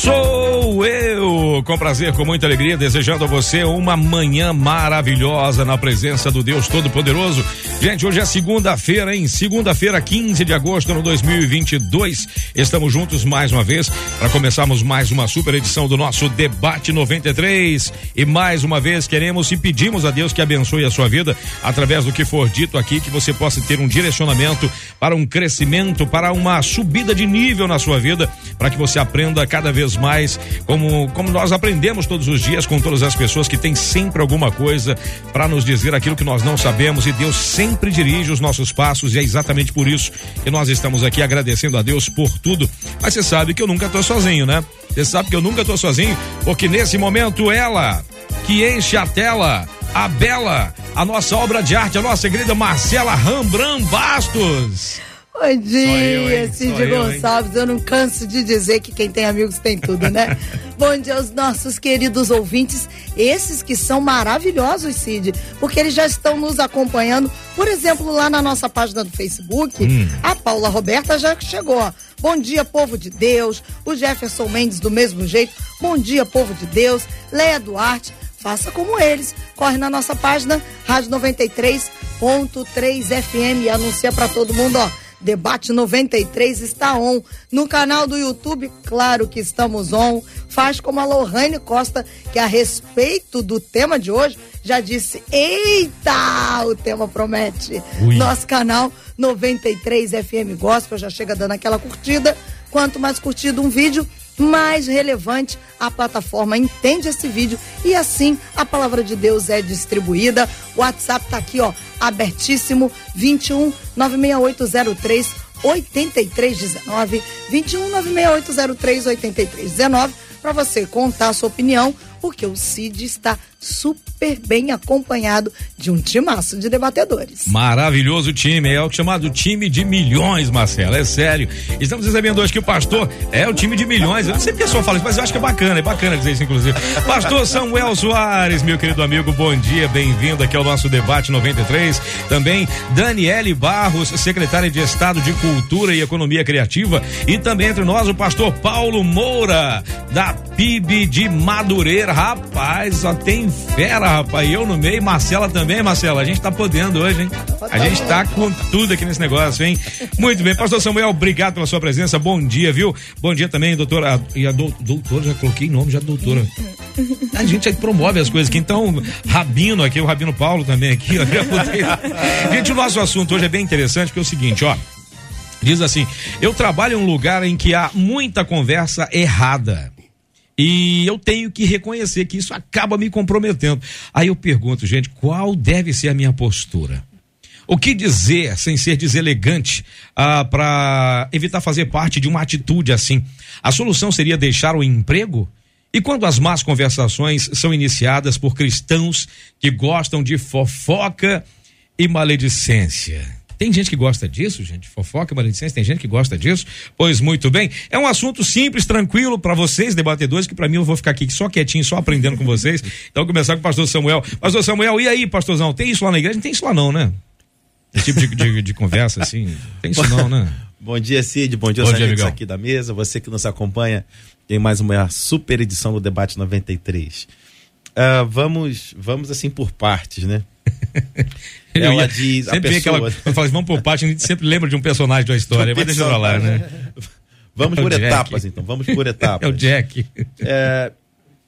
Sou eu, com prazer, com muita alegria, desejando a você uma manhã maravilhosa na presença do Deus Todo-Poderoso. Gente, hoje é segunda-feira, hein? Segunda-feira, 15 de agosto de 2022. Estamos juntos mais uma vez para começarmos mais uma super edição do nosso Debate 93. E mais uma vez queremos e pedimos a Deus que abençoe a sua vida através do que for dito aqui, que você possa ter um direcionamento para um crescimento, para uma subida de nível na sua vida, para que você aprenda cada vez mais como, como nós aprendemos todos os dias com todas as pessoas que têm sempre alguma coisa para nos dizer aquilo que nós não sabemos e Deus sempre dirige os nossos passos e é exatamente por isso que nós estamos aqui agradecendo a Deus por tudo. Mas você sabe que eu nunca tô sozinho, né? Você sabe que eu nunca tô sozinho, porque nesse momento ela que enche a tela, a Bela, a nossa obra de arte, a nossa querida Marcela Rambran Bastos. Bom dia, Cid Gonçalves. Eu, eu não canso de dizer que quem tem amigos tem tudo, né? Bom dia aos nossos queridos ouvintes, esses que são maravilhosos, Cid, porque eles já estão nos acompanhando. Por exemplo, lá na nossa página do Facebook, hum. a Paula Roberta já chegou. Bom dia, povo de Deus. O Jefferson Mendes, do mesmo jeito. Bom dia, povo de Deus. Leia Duarte. Faça como eles. Corre na nossa página, Rádio 93.3 FM e anuncia para todo mundo, ó Debate 93 está on. No canal do YouTube, claro que estamos on. Faz como a Lohane Costa, que a respeito do tema de hoje, já disse: Eita, o tema promete. Ui. Nosso canal 93 FM Gospel já chega dando aquela curtida. Quanto mais curtido um vídeo, mais relevante. A plataforma entende esse vídeo e assim a palavra de Deus é distribuída. O WhatsApp tá aqui, ó, abertíssimo. 21 96803 8319 21 96803 8319 para você contar a sua opinião, porque o Cid está super bem acompanhado de um timaço de debatedores. Maravilhoso time, é o chamado time de milhões, Marcelo, é sério. Estamos recebendo hoje que o pastor é o time de milhões. Eu não sei porque a pessoa fala isso, mas eu acho que é bacana, é bacana dizer isso, inclusive. Pastor Samuel Soares, meu querido amigo, bom dia, bem-vindo aqui ao nosso debate 93. Também Daniele Barros, secretária de Estado de Cultura e Economia Criativa. E também entre nós o pastor Paulo Moura, da PIB de Madureira. Rapaz, só tem fera, rapaz. Eu no meio, Marcela também, Marcela. A gente tá podendo hoje, hein? A gente tá com tudo aqui nesse negócio, hein? Muito bem, pastor Samuel, obrigado pela sua presença. Bom dia, viu? Bom dia também, doutora. E a do, doutora, já coloquei nome, já doutora. A gente promove as coisas aqui. Então, Rabino aqui, o Rabino Paulo também aqui, ó. Gente, o nosso assunto hoje é bem interessante, porque é o seguinte, ó. Diz assim: eu trabalho em um lugar em que há muita conversa errada. E eu tenho que reconhecer que isso acaba me comprometendo. Aí eu pergunto, gente, qual deve ser a minha postura? O que dizer sem ser deselegante ah, para evitar fazer parte de uma atitude assim? A solução seria deixar o emprego? E quando as más conversações são iniciadas por cristãos que gostam de fofoca e maledicência? Tem gente que gosta disso, gente. Fofoca, maledicência, tem gente que gosta disso. Pois muito bem. É um assunto simples, tranquilo para vocês, debatedores, que para mim eu vou ficar aqui só quietinho, só aprendendo com vocês. Então, começar com o pastor Samuel. Pastor Samuel, e aí, pastorzão? Tem isso lá na igreja? Não tem isso lá não, né? Esse tipo de, de, de conversa, assim. Tem isso não, né? Bom dia, Cid. Bom dia, Bom dia amigos aqui da mesa. Você que nos acompanha em mais uma super edição do Debate 93. Uh, ah, vamos, vamos assim por partes, né? Ela ia, diz. Sempre a pessoa... aquela. Falo, vamos por parte, a gente sempre lembra de um personagem de uma história. Vai deixar pra lá, né? Vamos é por Jack. etapas, então. Vamos por etapas. É o Jack. É,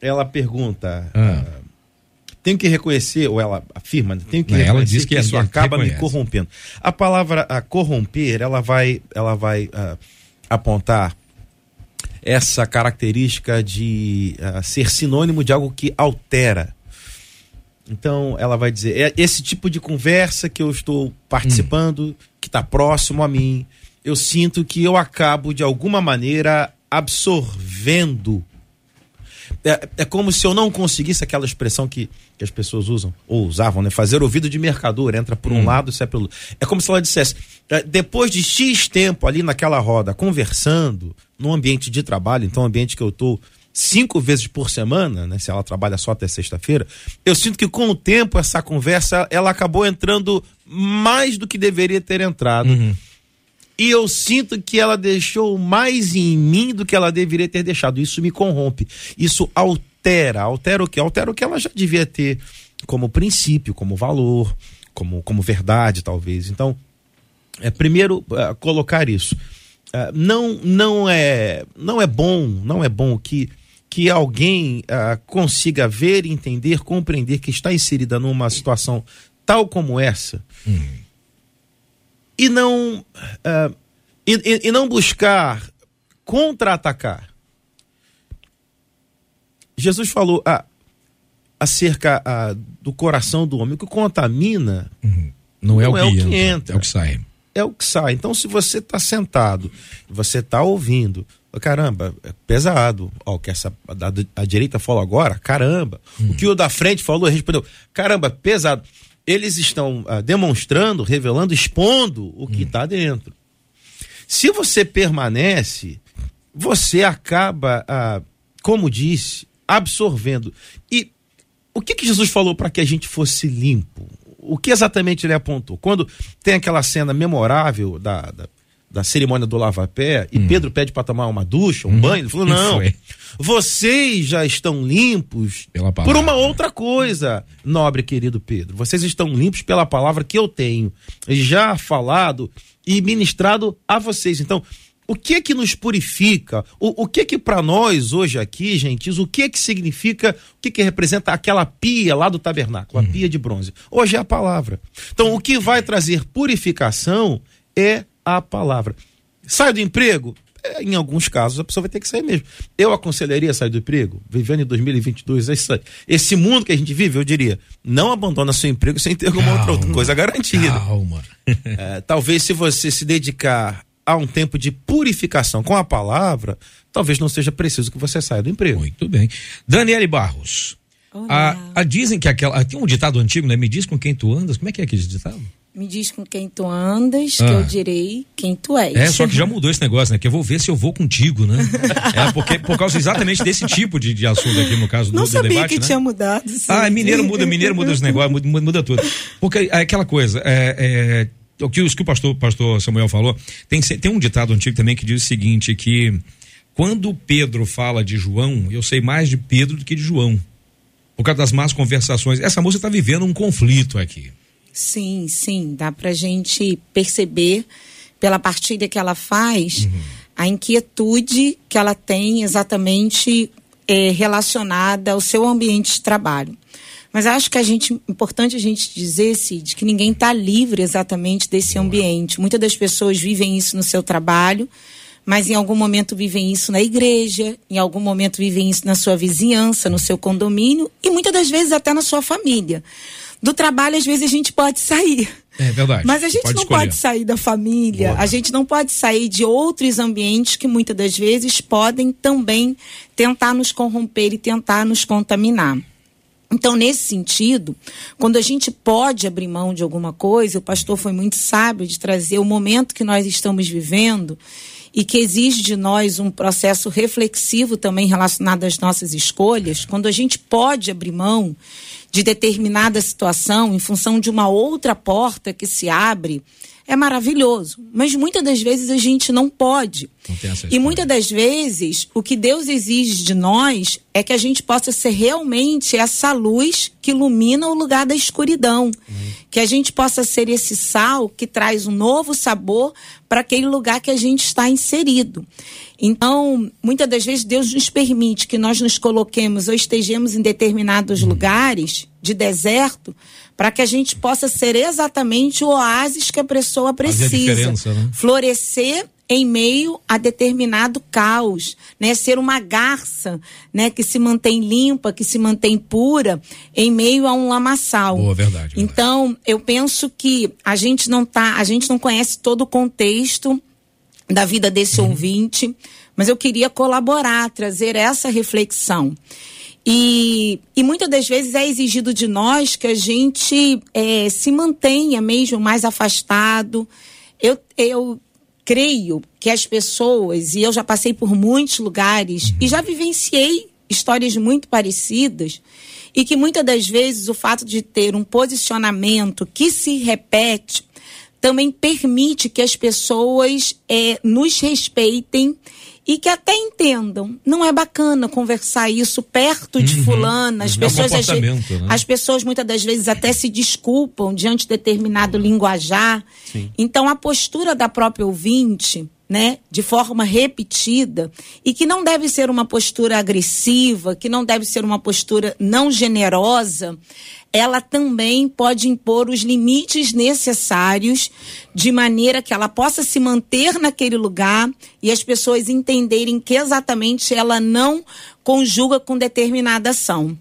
ela pergunta. Ah. Uh, tenho que reconhecer, ou ela afirma, né? tenho que reconhecer ela diz que, que isso acaba reconhece. me corrompendo. A palavra a corromper, ela vai, ela vai uh, apontar essa característica de uh, ser sinônimo de algo que altera então ela vai dizer: é esse tipo de conversa que eu estou participando, hum. que está próximo a mim, eu sinto que eu acabo de alguma maneira absorvendo. É, é como se eu não conseguisse aquela expressão que, que as pessoas usam, ou usavam, né? Fazer ouvido de mercador, entra por um hum. lado e sai pelo outro. É como se ela dissesse, é, depois de X tempo ali naquela roda, conversando, num ambiente de trabalho, então ambiente que eu estou cinco vezes por semana, né, se ela trabalha só até sexta-feira, eu sinto que com o tempo essa conversa ela acabou entrando mais do que deveria ter entrado. Uhum. E eu sinto que ela deixou mais em mim do que ela deveria ter deixado. Isso me corrompe. Isso altera. Altera o que? Altera o que ela já devia ter como princípio, como valor, como, como verdade, talvez. Então, é primeiro é, colocar isso. É, não, não, é, não é bom, não é bom que que alguém uh, consiga ver, entender, compreender que está inserida numa situação tal como essa hum. e não uh, e, e, não buscar contra-atacar. Jesus falou ah, acerca ah, do coração do homem, o que contamina uhum. não, é, não o é, o que entra, é o que sai. É o que sai. Então, se você está sentado, você está ouvindo, Caramba, é pesado. Ó, que essa a, a direita falou agora, caramba. Hum. O que o da frente falou, respondeu, caramba, pesado. Eles estão ah, demonstrando, revelando, expondo o que está hum. dentro. Se você permanece, você acaba, ah, como disse, absorvendo. E o que, que Jesus falou para que a gente fosse limpo? O que exatamente ele apontou? Quando tem aquela cena memorável da, da da cerimônia do lava-pé e hum. Pedro pede para tomar uma ducha, um hum. banho, ele falou: não, vocês já estão limpos por uma outra coisa, nobre querido Pedro. Vocês estão limpos pela palavra que eu tenho já falado e ministrado a vocês. Então, o que é que nos purifica? O, o que é que para nós hoje aqui, gente, o que é que significa, o que é que representa aquela pia lá do tabernáculo, a hum. pia de bronze? Hoje é a palavra. Então, o que vai trazer purificação é a palavra. Sai do emprego? É, em alguns casos a pessoa vai ter que sair mesmo. Eu aconselharia sair do emprego, vivendo em 2022, é isso aí. esse mundo que a gente vive, eu diria, não abandona seu emprego sem ter alguma calma, outra coisa garantida. Calma. É, talvez se você se dedicar a um tempo de purificação com a palavra, talvez não seja preciso que você saia do emprego. Muito bem. Daniele Barros. A, a, dizem que aquela. Tem um ditado antigo, né? Me diz com quem tu andas. Como é que é aquele ditado? Me diz com quem tu andas, ah. que eu direi quem tu és. É, só que já mudou esse negócio, né? Que eu vou ver se eu vou contigo, né? é, porque, por causa exatamente desse tipo de, de assunto aqui, no caso Não do, sabia do debate, que né? tinha mudado. Sim. Ah, mineiro muda, mineiro muda os negócios, muda, muda tudo. Porque é aquela coisa, é, é, o que, o que o pastor, pastor Samuel falou, tem, tem um ditado antigo também que diz o seguinte, que quando Pedro fala de João, eu sei mais de Pedro do que de João. Por causa das más conversações. Essa moça está vivendo um conflito aqui. Sim, sim, dá para gente perceber pela partilha que ela faz uhum. a inquietude que ela tem exatamente é, relacionada ao seu ambiente de trabalho. Mas acho que a gente importante a gente dizer, Cid, que ninguém está livre exatamente desse ambiente. Muitas das pessoas vivem isso no seu trabalho, mas em algum momento vivem isso na igreja, em algum momento vivem isso na sua vizinhança, no seu condomínio e muitas das vezes até na sua família. Do trabalho, às vezes, a gente pode sair. É verdade. Mas a gente pode não escolher. pode sair da família, Boa. a gente não pode sair de outros ambientes que muitas das vezes podem também tentar nos corromper e tentar nos contaminar. Então, nesse sentido, quando a gente pode abrir mão de alguma coisa, o pastor foi muito sábio de trazer o momento que nós estamos vivendo e que exige de nós um processo reflexivo também relacionado às nossas escolhas. Quando a gente pode abrir mão de determinada situação em função de uma outra porta que se abre, é maravilhoso. Mas muitas das vezes a gente não pode. Não e muitas das vezes o que Deus exige de nós é que a gente possa ser realmente essa luz que ilumina o lugar da escuridão. Uhum. Que a gente possa ser esse sal que traz um novo sabor para aquele lugar que a gente está inserido. Então, muitas das vezes Deus nos permite que nós nos coloquemos ou estejamos em determinados uhum. lugares de deserto para que a gente possa ser exatamente o oásis que a pessoa precisa. Né? Florescer em meio a determinado caos, né? Ser uma garça, né? Que se mantém limpa, que se mantém pura em meio a um lamaçal. Boa, verdade, verdade. Então, eu penso que a gente não tá, a gente não conhece todo o contexto da vida desse uhum. ouvinte, mas eu queria colaborar, trazer essa reflexão. E, e muitas das vezes é exigido de nós que a gente é, se mantenha mesmo mais afastado. Eu, eu creio que as pessoas, e eu já passei por muitos lugares e já vivenciei histórias muito parecidas, e que muitas das vezes o fato de ter um posicionamento que se repete também permite que as pessoas é, nos respeitem e que até entendam. Não é bacana conversar isso perto de uhum, fulana. As, uhum. pessoas, é um né? as pessoas muitas das vezes até se desculpam diante de determinado linguajar. Sim. Então a postura da própria ouvinte né, de forma repetida e que não deve ser uma postura agressiva, que não deve ser uma postura não generosa, ela também pode impor os limites necessários de maneira que ela possa se manter naquele lugar e as pessoas entenderem que exatamente ela não conjuga com determinada ação.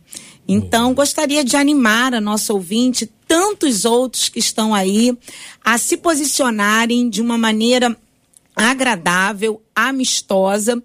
Então, gostaria de animar a nossa ouvinte, tantos outros que estão aí, a se posicionarem de uma maneira agradável, amistosa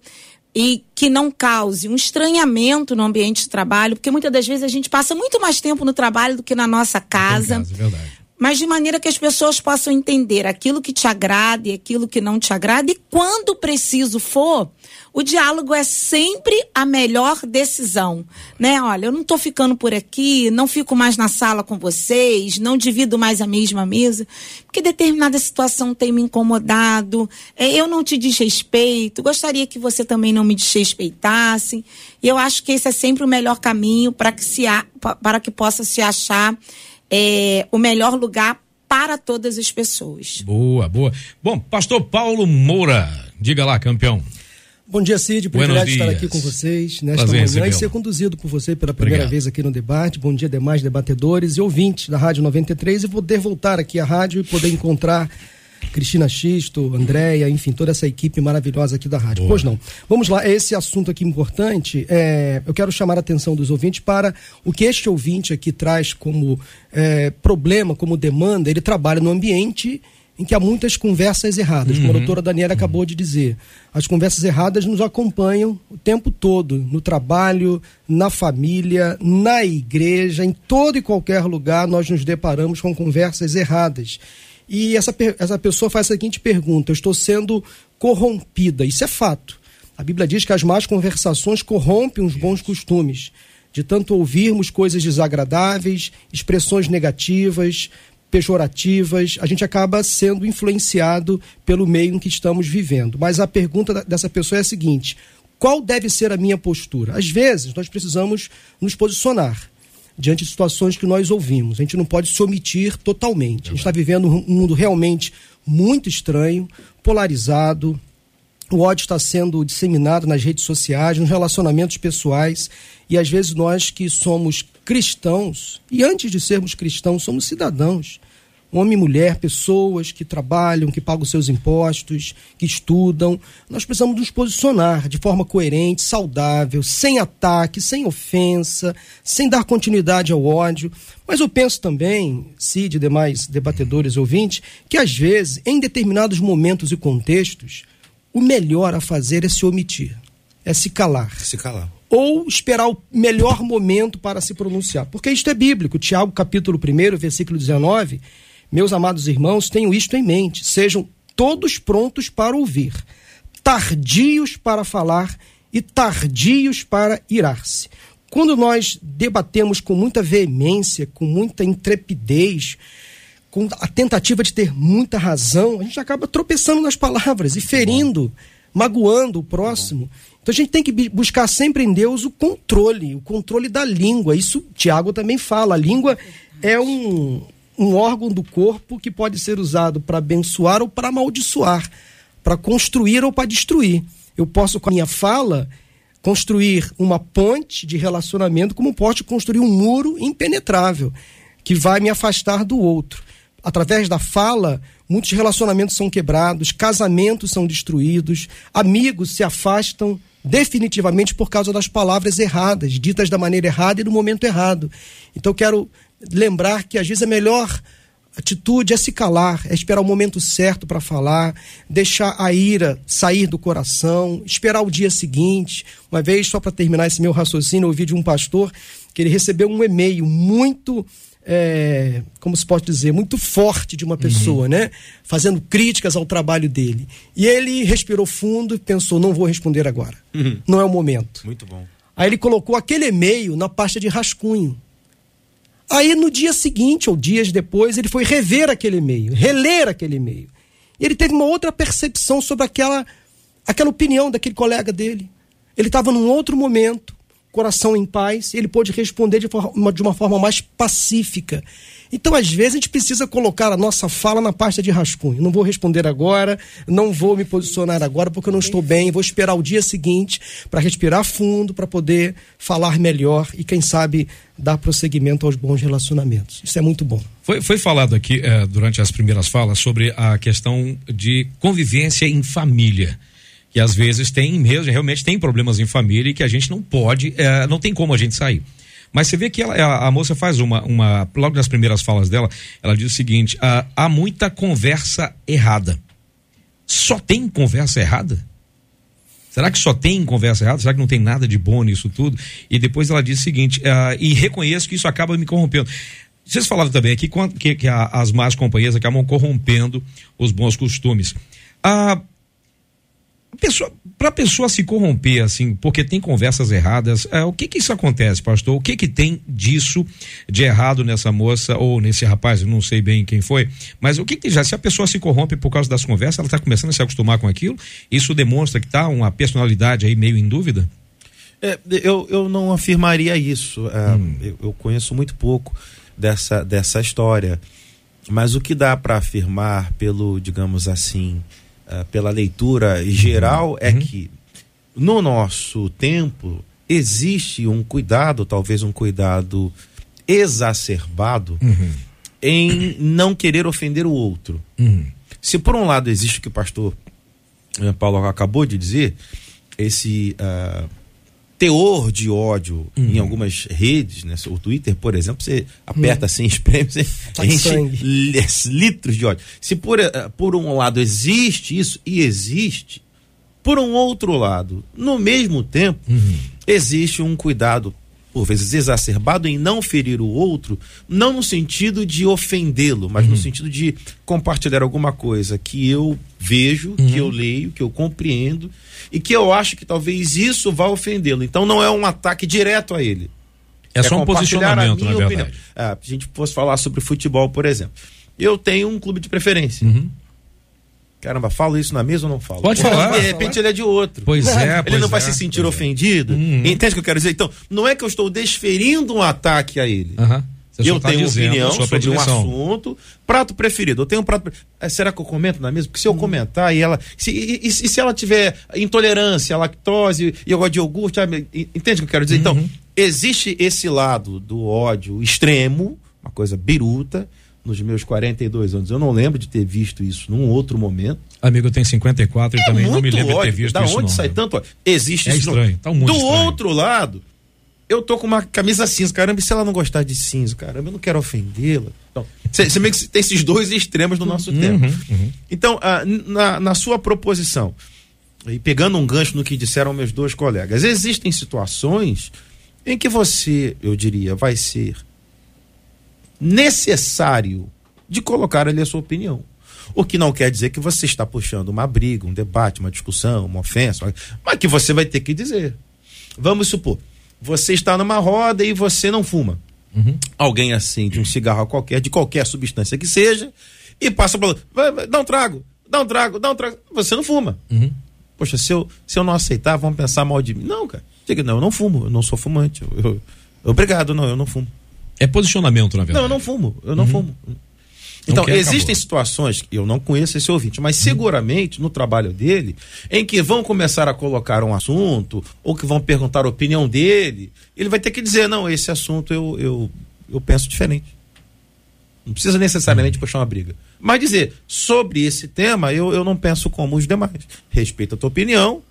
e que não cause um estranhamento no ambiente de trabalho, porque muitas das vezes a gente passa muito mais tempo no trabalho do que na nossa casa. casa é verdade mas de maneira que as pessoas possam entender aquilo que te agrada e aquilo que não te agrada, e quando preciso for, o diálogo é sempre a melhor decisão, né? Olha, eu não estou ficando por aqui, não fico mais na sala com vocês, não divido mais a mesma mesa, porque determinada situação tem me incomodado, é, eu não te desrespeito, gostaria que você também não me desrespeitasse, e eu acho que esse é sempre o melhor caminho para que, se, para que possa se achar é, o melhor lugar para todas as pessoas. Boa, boa. Bom, pastor Paulo Moura, diga lá, campeão. Bom dia, Cid. Privilégio estar aqui com vocês nesta Prazer, manhã e ser conduzido por você pela primeira Obrigado. vez aqui no debate. Bom dia, demais debatedores e ouvintes da Rádio 93 e poder voltar aqui à rádio e poder encontrar Cristina Xisto, Andréia, enfim, toda essa equipe maravilhosa aqui da rádio. Boa. Pois não. Vamos lá, esse assunto aqui importante, é, eu quero chamar a atenção dos ouvintes para o que este ouvinte aqui traz como é, problema, como demanda. Ele trabalha no ambiente em que há muitas conversas erradas, como a uhum. doutora Daniela uhum. acabou de dizer. As conversas erradas nos acompanham o tempo todo, no trabalho, na família, na igreja, em todo e qualquer lugar nós nos deparamos com conversas erradas. E essa, essa pessoa faz a seguinte pergunta: Eu estou sendo corrompida. Isso é fato. A Bíblia diz que as más conversações corrompem os bons costumes. De tanto ouvirmos coisas desagradáveis, expressões negativas, pejorativas, a gente acaba sendo influenciado pelo meio em que estamos vivendo. Mas a pergunta dessa pessoa é a seguinte: qual deve ser a minha postura? Às vezes, nós precisamos nos posicionar diante de situações que nós ouvimos. A gente não pode se omitir totalmente. A gente está vivendo um mundo realmente muito estranho, polarizado. O ódio está sendo disseminado nas redes sociais, nos relacionamentos pessoais. E às vezes nós que somos cristãos, e antes de sermos cristãos, somos cidadãos homem e mulher, pessoas que trabalham, que pagam seus impostos, que estudam. Nós precisamos nos posicionar de forma coerente, saudável, sem ataque, sem ofensa, sem dar continuidade ao ódio. Mas eu penso também, Cid e demais debatedores ouvintes, que às vezes, em determinados momentos e contextos, o melhor a fazer é se omitir, é se calar. Se calar ou esperar o melhor momento para se pronunciar. Porque isto é bíblico. Tiago, capítulo 1, versículo 19, meus amados irmãos, tenham isto em mente: sejam todos prontos para ouvir, tardios para falar e tardios para irar-se. Quando nós debatemos com muita veemência, com muita intrepidez, com a tentativa de ter muita razão, a gente acaba tropeçando nas palavras e ferindo, magoando o próximo. Então a gente tem que buscar sempre em Deus o controle, o controle da língua. Isso Tiago também fala. A língua é um, um órgão do corpo que pode ser usado para abençoar ou para amaldiçoar, para construir ou para destruir. Eu posso, com a minha fala, construir uma ponte de relacionamento, como posso construir um muro impenetrável, que vai me afastar do outro. Através da fala, muitos relacionamentos são quebrados, casamentos são destruídos, amigos se afastam definitivamente por causa das palavras erradas, ditas da maneira errada e no momento errado. Então, quero lembrar que às vezes é melhor atitude é se calar, é esperar o momento certo para falar, deixar a ira sair do coração, esperar o dia seguinte. Uma vez, só para terminar esse meu raciocínio, eu ouvi de um pastor que ele recebeu um e-mail muito é, como se pode dizer, muito forte de uma pessoa, uhum. né? Fazendo críticas ao trabalho dele. E ele respirou fundo e pensou: não vou responder agora. Uhum. Não é o momento. Muito bom. Aí ele colocou aquele e-mail na pasta de rascunho. Aí no dia seguinte, ou dias depois, ele foi rever aquele e-mail, reler aquele e-mail. E ele teve uma outra percepção sobre aquela, aquela opinião daquele colega dele. Ele estava num outro momento, coração em paz, ele pôde responder de, forma, de uma forma mais pacífica. Então, às vezes, a gente precisa colocar a nossa fala na pasta de rascunho. Não vou responder agora, não vou me posicionar agora porque eu não estou bem, vou esperar o dia seguinte para respirar fundo, para poder falar melhor e, quem sabe, dar prosseguimento aos bons relacionamentos. Isso é muito bom. Foi, foi falado aqui, eh, durante as primeiras falas, sobre a questão de convivência em família que às vezes tem mesmo, realmente tem problemas em família e que a gente não pode, é, não tem como a gente sair. Mas você vê que ela, a, moça faz uma, uma, logo nas primeiras falas dela, ela diz o seguinte: ah, há muita conversa errada. Só tem conversa errada? Será que só tem conversa errada? Será que não tem nada de bom nisso tudo? E depois ela diz o seguinte: ah, e reconheço que isso acaba me corrompendo. Vocês falaram também aqui que, que a, as más companhias acabam corrompendo os bons costumes. Ah, para a pessoa se corromper assim, porque tem conversas erradas, é, o que que isso acontece, pastor? O que que tem disso de errado nessa moça ou nesse rapaz? Eu não sei bem quem foi, mas o que que já se a pessoa se corrompe por causa das conversas, ela está começando a se acostumar com aquilo? Isso demonstra que está uma personalidade aí meio em dúvida? É, eu, eu não afirmaria isso. É, hum. eu, eu conheço muito pouco dessa dessa história, mas o que dá para afirmar pelo, digamos assim, uh, pela leitura geral, uhum. é uhum. que no nosso tempo existe um cuidado, talvez um cuidado exacerbado, uhum. em não querer ofender o outro. Uhum. Se por um lado existe o que o pastor uh, Paulo acabou de dizer, esse uh, teor de ódio uhum. em algumas redes, né? O Twitter, por exemplo, você aperta uhum. assim, espreme, você tá enche litros de ódio. Se por, uh, por um lado existe isso, e existe, por um outro lado, no mesmo tempo, uhum. existe um cuidado, por vezes exacerbado, em não ferir o outro, não no sentido de ofendê-lo, mas no uhum. sentido de compartilhar alguma coisa que eu vejo, que eu uhum. leio, que eu compreendo e que eu acho que talvez isso vá ofendê-lo. Então não é um ataque direto a ele. É, é só um posicionamento, na verdade. Ah, se a gente fosse falar sobre futebol, por exemplo. Eu tenho um clube de preferência. Uhum. Caramba, falo isso na mesa ou não falo? Pode falar. De repente ele é de outro. Pois é. Ele não é, vai se sentir é. ofendido. Uhum. Entende o que eu quero dizer? Então, não é que eu estou desferindo um ataque a ele. Uhum. Eu tá tenho opinião sobre um assunto. Prato preferido. Eu tenho um prato. É, será que eu comento na mesma? Porque se eu hum. comentar e ela. Se, e, e, se ela tiver intolerância, lactose, e eu gosto de iogurte, entende o que eu quero dizer? Então, uhum. Então, existe esse lado do ódio extremo, uma coisa biruta, nos meus 42 anos. Eu não lembro de ter visto isso num outro momento. Amigo, eu tenho 54 é e também não me lembro ódio. de ter visto da isso. Da onde sai tanto ódio? Existe é isso. Estranho. Tá do estranho. outro lado eu tô com uma camisa cinza, caramba, e se ela não gostar de cinza, caramba, eu não quero ofendê-la. Então, você meio que tem esses dois extremos no nosso uhum, tempo. Uhum. Então, ah, na, na sua proposição, e pegando um gancho no que disseram meus dois colegas, existem situações em que você, eu diria, vai ser necessário de colocar ali a sua opinião. O que não quer dizer que você está puxando uma briga, um debate, uma discussão, uma ofensa, mas que você vai ter que dizer. Vamos supor, você está numa roda e você não fuma. Uhum. Alguém acende um cigarro qualquer, de qualquer substância que seja, e passa para dá um trago, dá um trago, dá um trago. Você não fuma. Uhum. Poxa, se eu, se eu não aceitar, vão pensar mal de mim. Não, cara. Diga, não, eu não fumo, eu não sou fumante. Eu, eu, obrigado, não, eu não fumo. É posicionamento, na verdade. Não, eu não fumo, eu não uhum. fumo. Então, existem acabou. situações, eu não conheço esse ouvinte, mas seguramente no trabalho dele, em que vão começar a colocar um assunto, ou que vão perguntar a opinião dele, ele vai ter que dizer: não, esse assunto eu, eu, eu penso diferente. Não precisa necessariamente puxar uma briga. Mas dizer, sobre esse tema, eu, eu não penso como os demais. Respeito a tua opinião,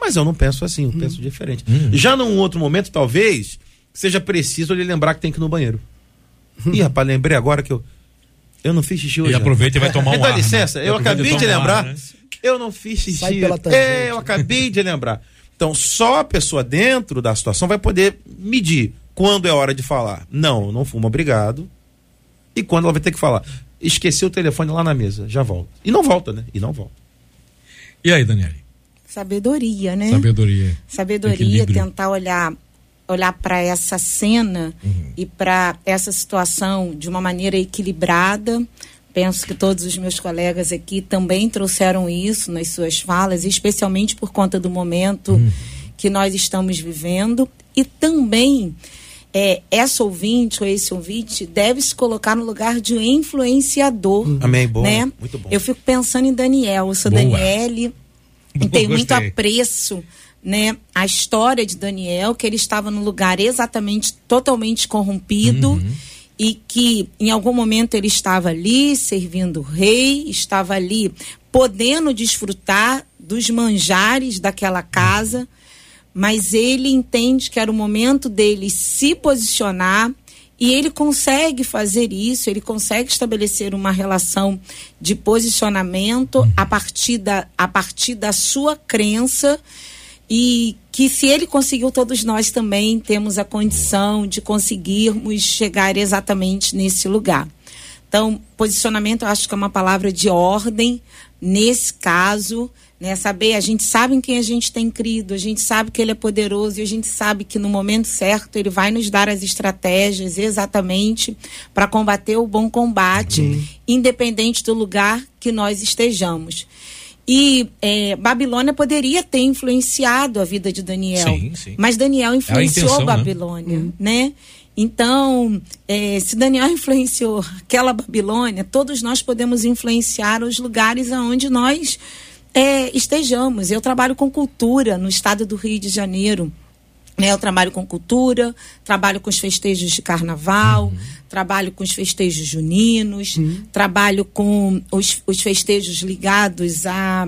mas eu não penso assim, eu hum. penso diferente. Hum. Já num outro momento, talvez, seja preciso ele lembrar que tem que ir no banheiro. Ih, rapaz, lembrei agora que eu Eu não fiz xixi hoje. E aproveita e vai tomar um Dá ar, licença, né? eu acabei de lembrar. Ar, né? Eu não fiz xixi. É, eu acabei de lembrar. Então, só a pessoa dentro da situação vai poder medir quando é hora de falar. Não, não fumo, obrigado. E quando ela vai ter que falar. Esqueci o telefone lá na mesa, já volta. E não volta, né? E não volta. E aí, Daniele? Sabedoria, né? Sabedoria. Sabedoria, Equilíbrio. tentar olhar olhar para essa cena uhum. e para essa situação de uma maneira equilibrada. Penso que todos os meus colegas aqui também trouxeram isso nas suas falas, especialmente por conta do momento uhum. que nós estamos vivendo. E também é, essa ouvinte ou esse ouvinte deve se colocar no lugar de um influenciador. Uhum. Amém, bom. Né? Muito bom. Eu fico pensando em Daniel. Eu sou Boa. Daniele e tenho muito apreço né, a história de Daniel, que ele estava no lugar exatamente totalmente corrompido uhum. e que em algum momento ele estava ali servindo o rei, estava ali podendo desfrutar dos manjares daquela casa, mas ele entende que era o momento dele se posicionar e ele consegue fazer isso, ele consegue estabelecer uma relação de posicionamento a partir da, a partir da sua crença e que se ele conseguiu, todos nós também temos a condição de conseguirmos chegar exatamente nesse lugar. Então, posicionamento eu acho que é uma palavra de ordem nesse caso, né? Saber, a gente sabe em quem a gente tem crido, a gente sabe que ele é poderoso e a gente sabe que no momento certo ele vai nos dar as estratégias exatamente para combater o bom combate, uhum. independente do lugar que nós estejamos. E é, Babilônia poderia ter influenciado a vida de Daniel. Sim, sim. Mas Daniel influenciou intenção, né? Babilônia, né? né? Então, é, se Daniel influenciou aquela Babilônia, todos nós podemos influenciar os lugares aonde nós é, estejamos. Eu trabalho com cultura no estado do Rio de Janeiro. Né? Eu trabalho com cultura, trabalho com os festejos de carnaval, uhum. trabalho com os festejos juninos, uhum. trabalho com os, os festejos ligados a,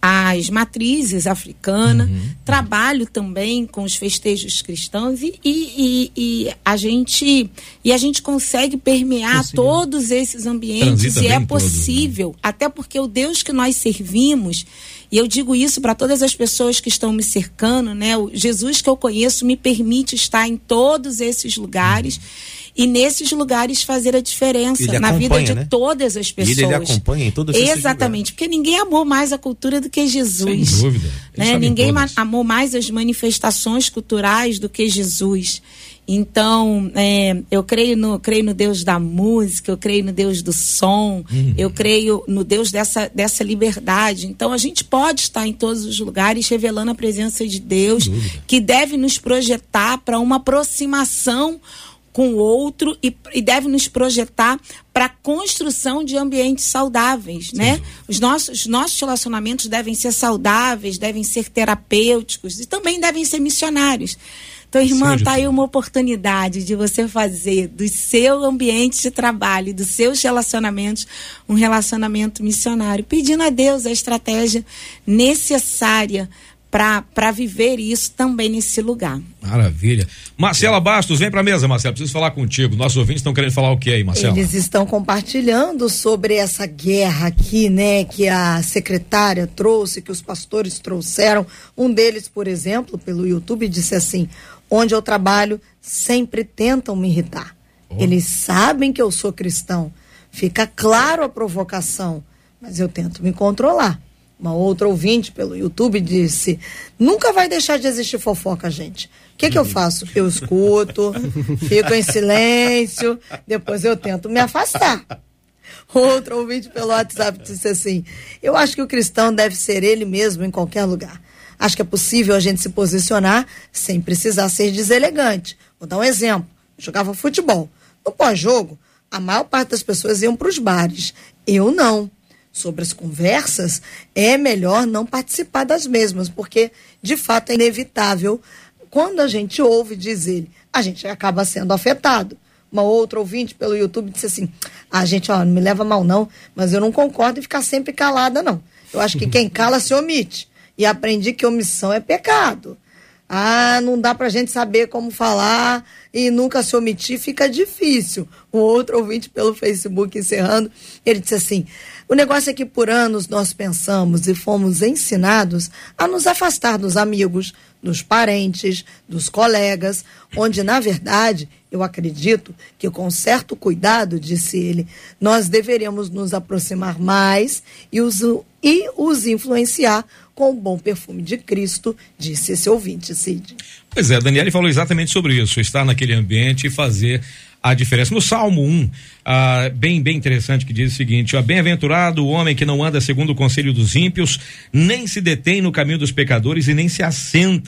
às matrizes africanas, uhum. trabalho também com os festejos cristãos e, e, e, a gente e a gente consegue permear todos esses ambientes Transita e é possível, todos, né? até porque o Deus que nós servimos e eu digo isso para todas as pessoas que estão me cercando, né? O Jesus que eu conheço me permite estar em todos esses lugares. Uhum. E nesses lugares fazer a diferença na vida de né? todas as pessoas. E ele, ele acompanha em todos esses Exatamente, porque ninguém amou mais a cultura do que Jesus. Sem dúvida. Né? Ninguém amou mais as manifestações culturais do que Jesus. Então, é, eu creio no, creio no Deus da música, eu creio no Deus do som, uhum. eu creio no Deus dessa, dessa liberdade. Então, a gente pode estar em todos os lugares revelando a presença de Deus, que deve nos projetar para uma aproximação com o outro e, e deve nos projetar para a construção de ambientes saudáveis, Sim. né? Os nossos, nossos relacionamentos devem ser saudáveis, devem ser terapêuticos e também devem ser missionários. Então, irmã, está aí uma oportunidade de você fazer do seu ambiente de trabalho, dos seus relacionamentos, um relacionamento missionário, pedindo a Deus a estratégia necessária para viver isso também nesse lugar. Maravilha. Marcela Bastos, vem para a mesa, Marcela. Preciso falar contigo. Nossos ouvintes estão querendo falar o que aí, Marcela? Eles estão compartilhando sobre essa guerra aqui, né, que a secretária trouxe, que os pastores trouxeram. Um deles, por exemplo, pelo YouTube, disse assim: onde eu trabalho sempre tentam me irritar. Oh. Eles sabem que eu sou cristão. Fica claro a provocação, mas eu tento me controlar. Uma outra ouvinte pelo YouTube disse: nunca vai deixar de existir fofoca, gente. O que, que eu faço? Eu escuto, fico em silêncio, depois eu tento me afastar. Outro ouvinte pelo WhatsApp disse assim: Eu acho que o cristão deve ser ele mesmo em qualquer lugar. Acho que é possível a gente se posicionar sem precisar ser deselegante. Vou dar um exemplo. Eu jogava futebol. No pós-jogo, a maior parte das pessoas iam para os bares. Eu não. Sobre as conversas, é melhor não participar das mesmas, porque de fato é inevitável. Quando a gente ouve dizer, a gente acaba sendo afetado. Uma outra ouvinte pelo YouTube disse assim: a ah, gente, ó, não me leva mal não, mas eu não concordo em ficar sempre calada, não. Eu acho que quem cala se omite e aprendi que omissão é pecado. Ah, não dá pra gente saber como falar e nunca se omitir, fica difícil. Um outro ouvinte pelo Facebook encerrando, ele disse assim: o negócio é que por anos nós pensamos e fomos ensinados a nos afastar dos amigos, dos parentes, dos colegas, onde, na verdade, eu acredito que com certo cuidado, disse ele, nós deveríamos nos aproximar mais e os, e os influenciar com o bom perfume de Cristo, disse esse ouvinte, Cid. Pois é, Daniele falou exatamente sobre isso, estar naquele ambiente e fazer a diferença. No Salmo 1, ah, bem, bem interessante, que diz o seguinte: ó, bem-aventurado o homem que não anda segundo o conselho dos ímpios, nem se detém no caminho dos pecadores e nem se assenta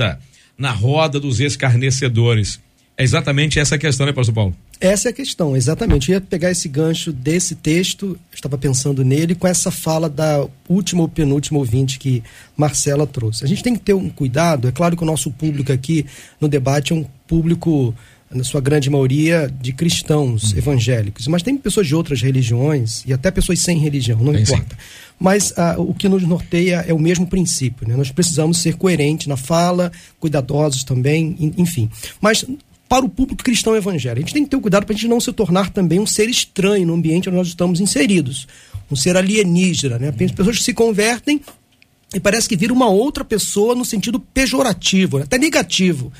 na roda dos escarnecedores. É exatamente essa a questão, né, Pastor Paulo? Essa é a questão, exatamente. Eu ia pegar esse gancho desse texto, estava pensando nele, com essa fala da última ou penúltima ouvinte que Marcela trouxe. A gente tem que ter um cuidado, é claro que o nosso público aqui no debate é um público na sua grande maioria, de cristãos uhum. evangélicos. Mas tem pessoas de outras religiões e até pessoas sem religião, não tem importa. Sim. Mas ah, o que nos norteia é o mesmo princípio. Né? Nós precisamos ser coerentes na fala, cuidadosos também, enfim. Mas para o público cristão evangélico, a gente tem que ter cuidado para a gente não se tornar também um ser estranho no ambiente onde nós estamos inseridos. Um ser alienígena. Né? Uhum. Pessoas que se convertem e parece que vira uma outra pessoa no sentido pejorativo, né? até negativo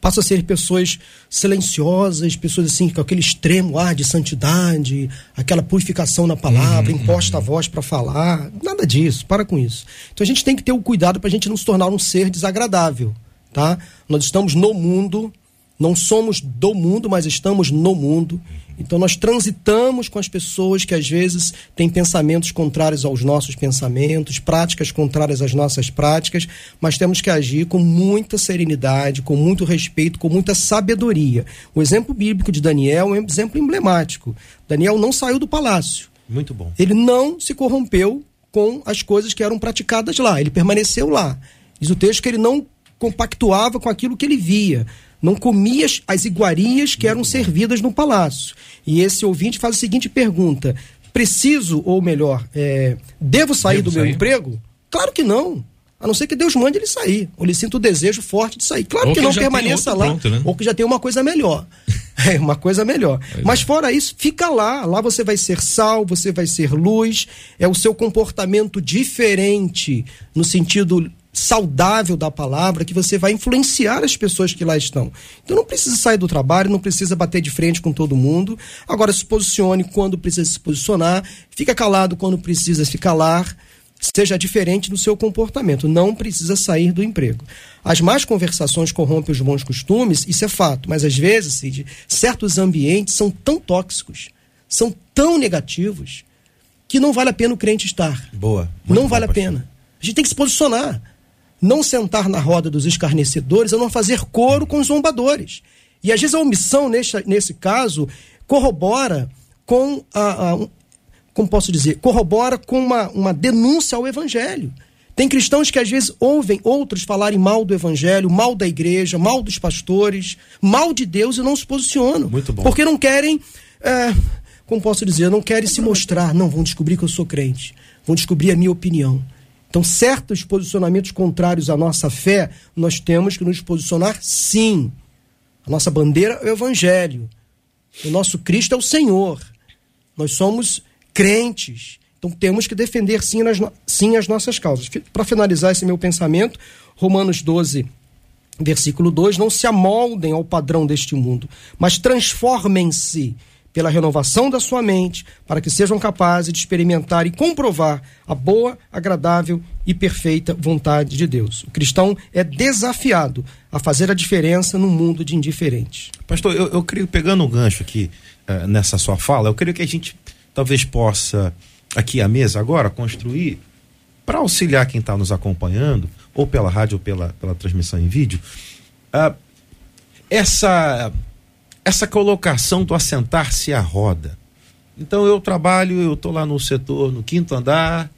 passam a ser pessoas silenciosas, pessoas assim com aquele extremo ar de santidade, aquela purificação na palavra, uhum, imposta uhum. a voz para falar, nada disso, para com isso. Então a gente tem que ter o cuidado para a gente não se tornar um ser desagradável, tá? Nós estamos no mundo, não somos do mundo, mas estamos no mundo. Então nós transitamos com as pessoas que às vezes têm pensamentos contrários aos nossos pensamentos, práticas contrárias às nossas práticas, mas temos que agir com muita serenidade, com muito respeito, com muita sabedoria. O exemplo bíblico de Daniel é um exemplo emblemático. Daniel não saiu do palácio. Muito bom. Ele não se corrompeu com as coisas que eram praticadas lá. Ele permaneceu lá. Diz o texto que ele não compactuava com aquilo que ele via não comia as iguarias que eram servidas no palácio. E esse ouvinte faz a seguinte pergunta: preciso, ou melhor, é, devo sair devo do sair? meu emprego? Claro que não. A não ser que Deus mande ele sair. Ou ele sinta o desejo forte de sair. Claro que, que não permaneça lá. Pronto, né? Ou que já tem uma coisa melhor. é, uma coisa melhor. Pois Mas é. fora isso, fica lá. Lá você vai ser sal, você vai ser luz. É o seu comportamento diferente no sentido saudável da palavra que você vai influenciar as pessoas que lá estão. Então não precisa sair do trabalho, não precisa bater de frente com todo mundo. Agora se posicione quando precisa se posicionar, fica calado quando precisa se calar. Seja diferente no seu comportamento, não precisa sair do emprego. As más conversações corrompem os bons costumes, isso é fato, mas às vezes, Cid, certos ambientes são tão tóxicos, são tão negativos, que não vale a pena o crente estar. Boa. Não vale a pena. A gente tem que se posicionar não sentar na roda dos escarnecedores é não fazer coro com os zombadores. E às vezes a omissão, nesse, nesse caso, corrobora com a, a como posso dizer, corrobora com uma, uma denúncia ao evangelho. Tem cristãos que às vezes ouvem outros falarem mal do evangelho, mal da igreja, mal dos pastores, mal de Deus e não se posicionam. Muito bom. Porque não querem, é, como posso dizer, não querem se mostrar. Não, vão descobrir que eu sou crente. Vão descobrir a minha opinião. Então, certos posicionamentos contrários à nossa fé, nós temos que nos posicionar sim. A nossa bandeira é o Evangelho. O nosso Cristo é o Senhor. Nós somos crentes. Então, temos que defender sim, nas, sim as nossas causas. Para finalizar esse meu pensamento, Romanos 12, versículo 2: Não se amoldem ao padrão deste mundo, mas transformem-se pela renovação da sua mente, para que sejam capazes de experimentar e comprovar a boa, agradável e perfeita vontade de Deus. O cristão é desafiado a fazer a diferença no mundo de indiferentes. Pastor, eu, eu creio, pegando um gancho aqui uh, nessa sua fala, eu creio que a gente talvez possa, aqui à mesa agora, construir, para auxiliar quem está nos acompanhando, ou pela rádio ou pela, pela transmissão em vídeo, uh, essa essa colocação do assentar-se à roda. Então eu trabalho, eu estou lá no setor, no quinto andar,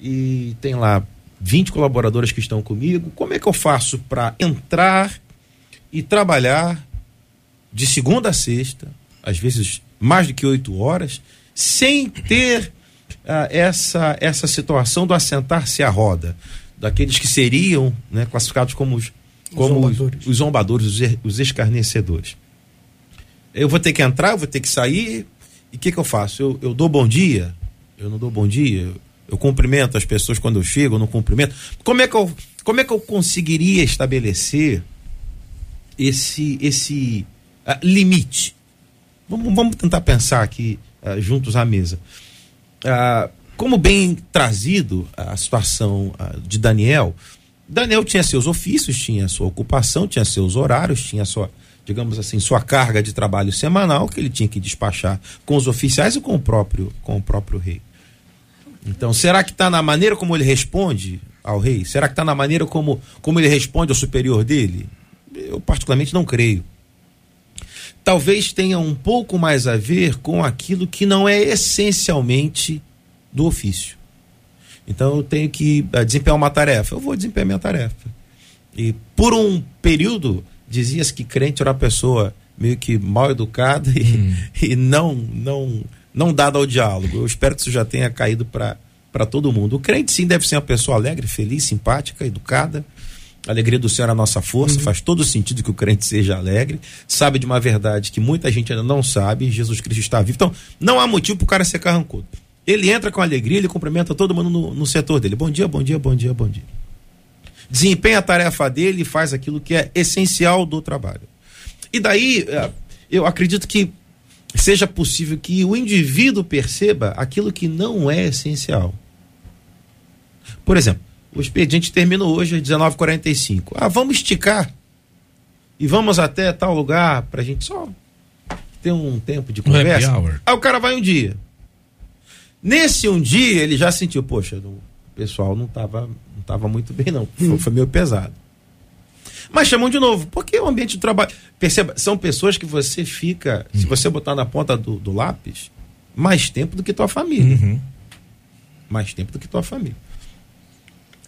e tem lá 20 colaboradores que estão comigo. Como é que eu faço para entrar e trabalhar de segunda a sexta, às vezes mais do que oito horas, sem ter uh, essa, essa situação do assentar-se à roda, daqueles que seriam né, classificados como os, como os zombadores, os, os, os escarnecedores. Eu vou ter que entrar, eu vou ter que sair. E o que, que eu faço? Eu, eu dou bom dia? Eu não dou bom dia? Eu, cumprimento as pessoas quando eu chego, eu não cumprimento. Como é que eu, como é que eu conseguiria estabelecer esse, esse uh, limite? Vamos, vamos tentar pensar aqui uh, juntos à mesa. Uh, como bem trazido a situação de Daniel, Daniel tinha seus ofícios, tinha sua ocupação, tinha seus horários, tinha sua, digamos assim, sua carga de trabalho semanal que ele tinha que despachar com os oficiais e com o próprio, com o próprio rei. Então, será que está na maneira como ele responde ao rei? Será que está na maneira como, como ele responde ao superior dele? Eu particularmente não creio talvez tenha um pouco mais a ver com aquilo que não é essencialmente do ofício. Então eu tenho que uh, desempenhar uma tarefa, eu vou desempenhar minha tarefa. E por um período dizia-se que crente era uma pessoa meio que mal educada e, hum. e não não não dada ao diálogo. Eu espero que isso já tenha caído para para todo mundo. O crente sim deve ser uma pessoa alegre, feliz, simpática, educada, a alegria do Senhor é a nossa força, uhum. faz todo sentido que o crente seja alegre, sabe de uma verdade que muita gente ainda não sabe, Jesus Cristo está vivo. Então, não há motivo para o cara ser carrancudo. Ele entra com alegria, ele cumprimenta todo mundo no, no setor dele. Bom dia, bom dia, bom dia, bom dia. Desempenha a tarefa dele e faz aquilo que é essencial do trabalho. E daí, eh, eu acredito que seja possível que o indivíduo perceba aquilo que não é essencial. Por exemplo, o expediente termina hoje às 19h45. Ah, vamos esticar. E vamos até tal lugar para a gente só ter um tempo de conversa. Aí o cara vai um dia. Nesse um dia, ele já sentiu, poxa, o pessoal não estava não tava muito bem, não. Foi, foi meio pesado. Mas chamam de novo, porque o ambiente de trabalho. Perceba, são pessoas que você fica, se hum. você botar na ponta do, do lápis, mais tempo do que tua família. Uhum. Mais tempo do que tua família.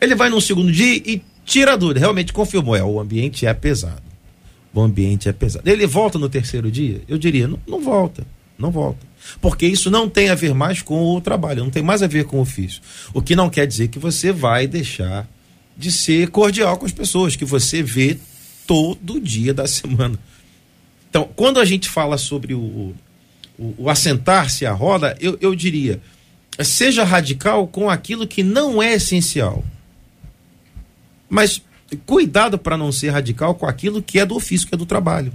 Ele vai num segundo dia e tira a dúvida, realmente confirmou, é, o ambiente é pesado. O ambiente é pesado. Ele volta no terceiro dia? Eu diria, não, não volta, não volta. Porque isso não tem a ver mais com o trabalho, não tem mais a ver com o ofício. O que não quer dizer que você vai deixar de ser cordial com as pessoas, que você vê todo dia da semana. Então, quando a gente fala sobre o, o, o assentar-se à roda, eu, eu diria, seja radical com aquilo que não é essencial. Mas cuidado para não ser radical com aquilo que é do ofício, que é do trabalho.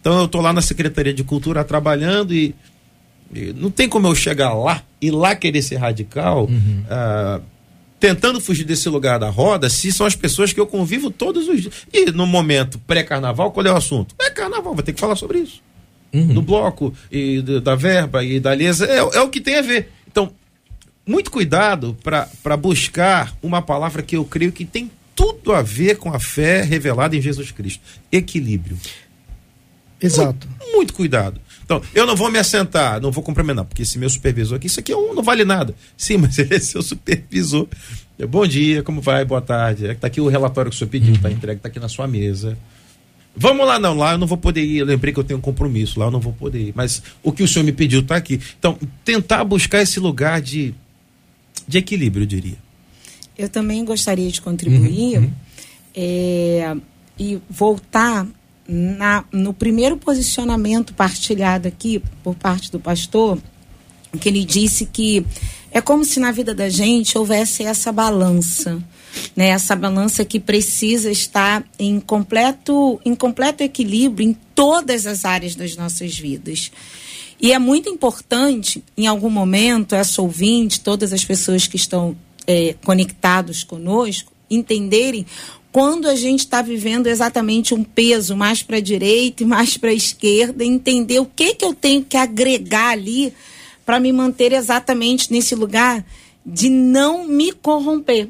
Então eu estou lá na Secretaria de Cultura trabalhando e, não tem como eu chegar lá e lá querer ser radical, uhum. uh, tentando fugir desse lugar da roda, se são as pessoas que eu convivo todos os dias. E no momento pré-carnaval, qual é o assunto? É carnaval, vai ter que falar sobre isso. Uhum. Do bloco e do, da verba e da lesa, é, é o que tem a ver. Então, muito cuidado para buscar uma palavra que eu creio que tem tudo a ver com a fé revelada em Jesus Cristo. Equilíbrio. Exato. Muito, muito cuidado. Então, eu não vou me assentar, não vou cumprimentar, porque esse meu supervisor aqui, isso aqui é não vale nada. Sim, mas ele é seu supervisor. Bom dia, como vai? Boa tarde. Está aqui o relatório que o senhor pediu, está entregue, está aqui na sua mesa. Vamos lá, não, lá eu não vou poder ir. Eu lembrei que eu tenho um compromisso, lá eu não vou poder ir. Mas o que o senhor me pediu está aqui. Então, tentar buscar esse lugar de, de equilíbrio, eu diria. Eu também gostaria de contribuir uhum, uhum. É, e voltar na, no primeiro posicionamento partilhado aqui por parte do pastor, que ele disse que é como se na vida da gente houvesse essa balança, né? Essa balança que precisa estar em completo, em completo equilíbrio em todas as áreas das nossas vidas. E é muito importante, em algum momento, essa ouvinte, todas as pessoas que estão é, conectados conosco entenderem quando a gente está vivendo exatamente um peso mais para a direita e mais para a esquerda, entender o que, que eu tenho que agregar ali para me manter exatamente nesse lugar de não me corromper.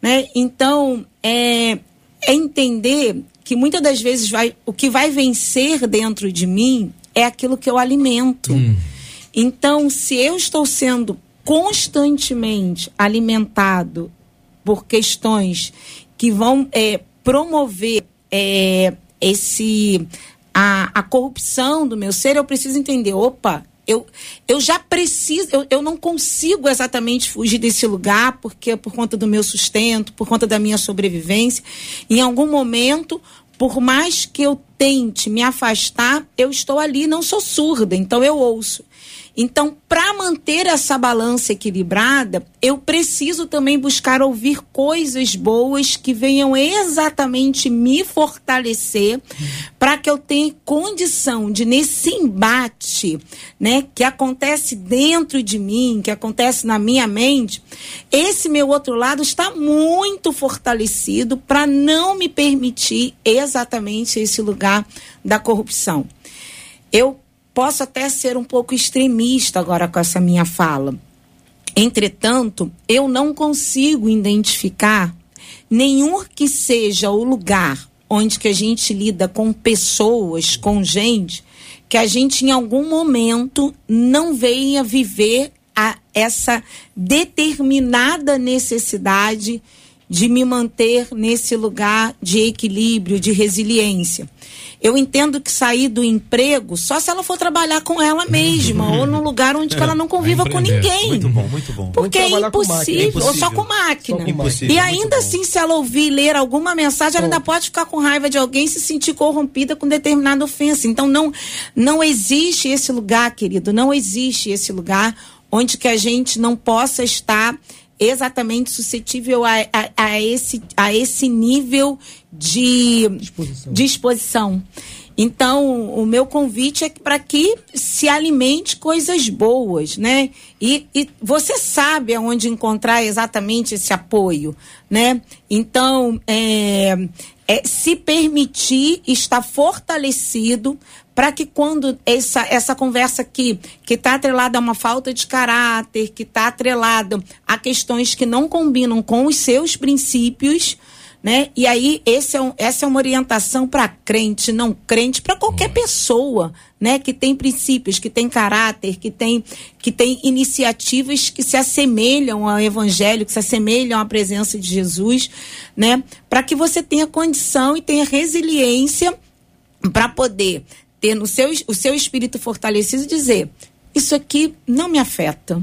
Né? Então, é, é entender que muitas das vezes vai, o que vai vencer dentro de mim é aquilo que eu alimento. Hum. Então, se eu estou sendo constantemente alimentado por questões que vão é, promover é, esse a, a corrupção do meu ser, eu preciso entender, opa, eu, eu já preciso, eu, eu não consigo exatamente fugir desse lugar, porque por conta do meu sustento, por conta da minha sobrevivência. Em algum momento, por mais que eu tente me afastar, eu estou ali, não sou surda, então eu ouço. Então, para manter essa balança equilibrada, eu preciso também buscar ouvir coisas boas que venham exatamente me fortalecer, para que eu tenha condição de nesse embate, né, que acontece dentro de mim, que acontece na minha mente, esse meu outro lado está muito fortalecido para não me permitir exatamente esse lugar da corrupção. Eu posso até ser um pouco extremista agora com essa minha fala. Entretanto, eu não consigo identificar nenhum que seja o lugar onde que a gente lida com pessoas, com gente, que a gente em algum momento não venha viver a, essa determinada necessidade de me manter nesse lugar de equilíbrio, de resiliência. Eu entendo que sair do emprego só se ela for trabalhar com ela mesma ou num lugar onde ela não conviva com ninguém. Muito bom, muito bom. Porque é impossível, ou só com máquina. Só com máquina. E ainda assim, se ela ouvir ler alguma mensagem, ela ainda pode ficar com raiva de alguém e se sentir corrompida com determinada ofensa. Então não não existe esse lugar, querido, não existe esse lugar onde que a gente não possa estar exatamente suscetível a, a, a, esse, a esse nível de disposição. disposição. Então, o meu convite é para que se alimente coisas boas, né? E, e, você sabe aonde encontrar exatamente esse apoio, né? Então, é, é se permitir estar fortalecido para que quando essa, essa conversa aqui, que está atrelada a uma falta de caráter, que está atrelada a questões que não combinam com os seus princípios, né? E aí esse é um, essa é uma orientação para crente, não crente, para qualquer pessoa, né? Que tem princípios, que tem caráter, que tem que tem iniciativas que se assemelham ao evangelho, que se assemelham à presença de Jesus, né? Para que você tenha condição e tenha resiliência para poder ter no seu, o seu espírito fortalecido e dizer: isso aqui não me afeta.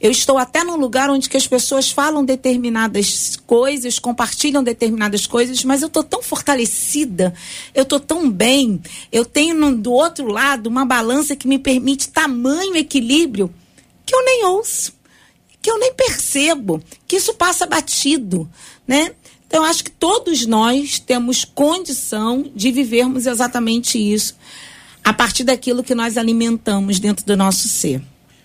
Eu estou até num lugar onde que as pessoas falam determinadas coisas, compartilham determinadas coisas, mas eu estou tão fortalecida, eu estou tão bem, eu tenho no, do outro lado uma balança que me permite tamanho equilíbrio que eu nem ouço, que eu nem percebo, que isso passa batido, né? Então, acho que todos nós temos condição de vivermos exatamente isso a partir daquilo que nós alimentamos dentro do nosso ser.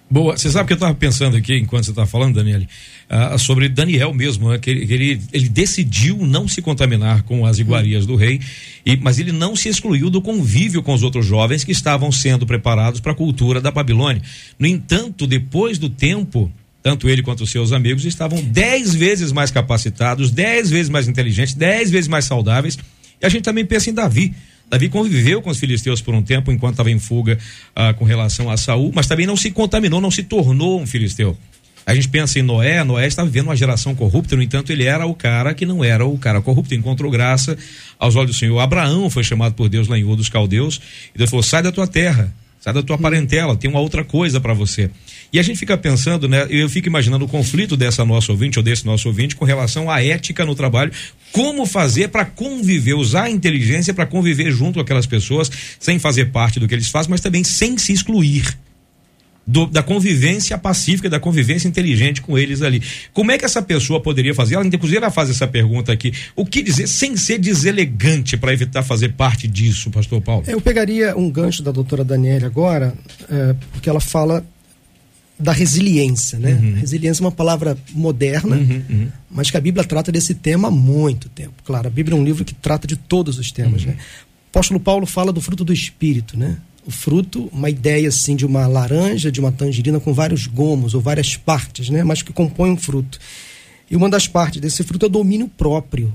Boa, você sabe que eu estava pensando aqui, enquanto você estava falando, Daniele, uh, sobre Daniel mesmo, né, que, ele, que ele, ele, decidiu não se contaminar com as iguarias do rei, e, mas ele não se excluiu do convívio com os outros jovens que estavam sendo preparados para a cultura da Babilônia. No entanto, depois do tempo, tanto ele quanto os seus amigos estavam dez vezes mais capacitados, dez vezes mais inteligentes, dez vezes mais saudáveis, e a gente também pensa em Davi. Davi conviveu com os filisteus por um tempo enquanto estava em fuga ah, com relação a Saul, mas também não se contaminou, não se tornou um filisteu. A gente pensa em Noé, Noé está vivendo uma geração corrupta, no entanto, ele era o cara que não era o cara corrupto, encontrou graça aos olhos do Senhor. Abraão foi chamado por Deus lá em Ur dos Caldeus, e Deus falou: sai da tua terra, sai da tua parentela, tem uma outra coisa para você. E a gente fica pensando, né? Eu fico imaginando o conflito dessa nossa ouvinte ou desse nosso ouvinte com relação à ética no trabalho, como fazer para conviver, usar a inteligência para conviver junto com aquelas pessoas, sem fazer parte do que eles fazem, mas também sem se excluir. Do, da convivência pacífica, da convivência inteligente com eles ali. Como é que essa pessoa poderia fazer? Ela, inclusive, ela faz essa pergunta aqui. O que dizer sem ser deselegante para evitar fazer parte disso, pastor Paulo? Eu pegaria um gancho da doutora Daniela agora, é, porque ela fala da resiliência, né? Uhum. Resiliência é uma palavra moderna, uhum, uhum. mas que a Bíblia trata desse tema há muito tempo. Claro, a Bíblia é um livro que trata de todos os temas, uhum. né? O apóstolo Paulo fala do fruto do Espírito, né? O fruto, uma ideia assim de uma laranja, de uma tangerina com vários gomos ou várias partes, né? Mas que compõem um fruto. E uma das partes desse fruto é o domínio próprio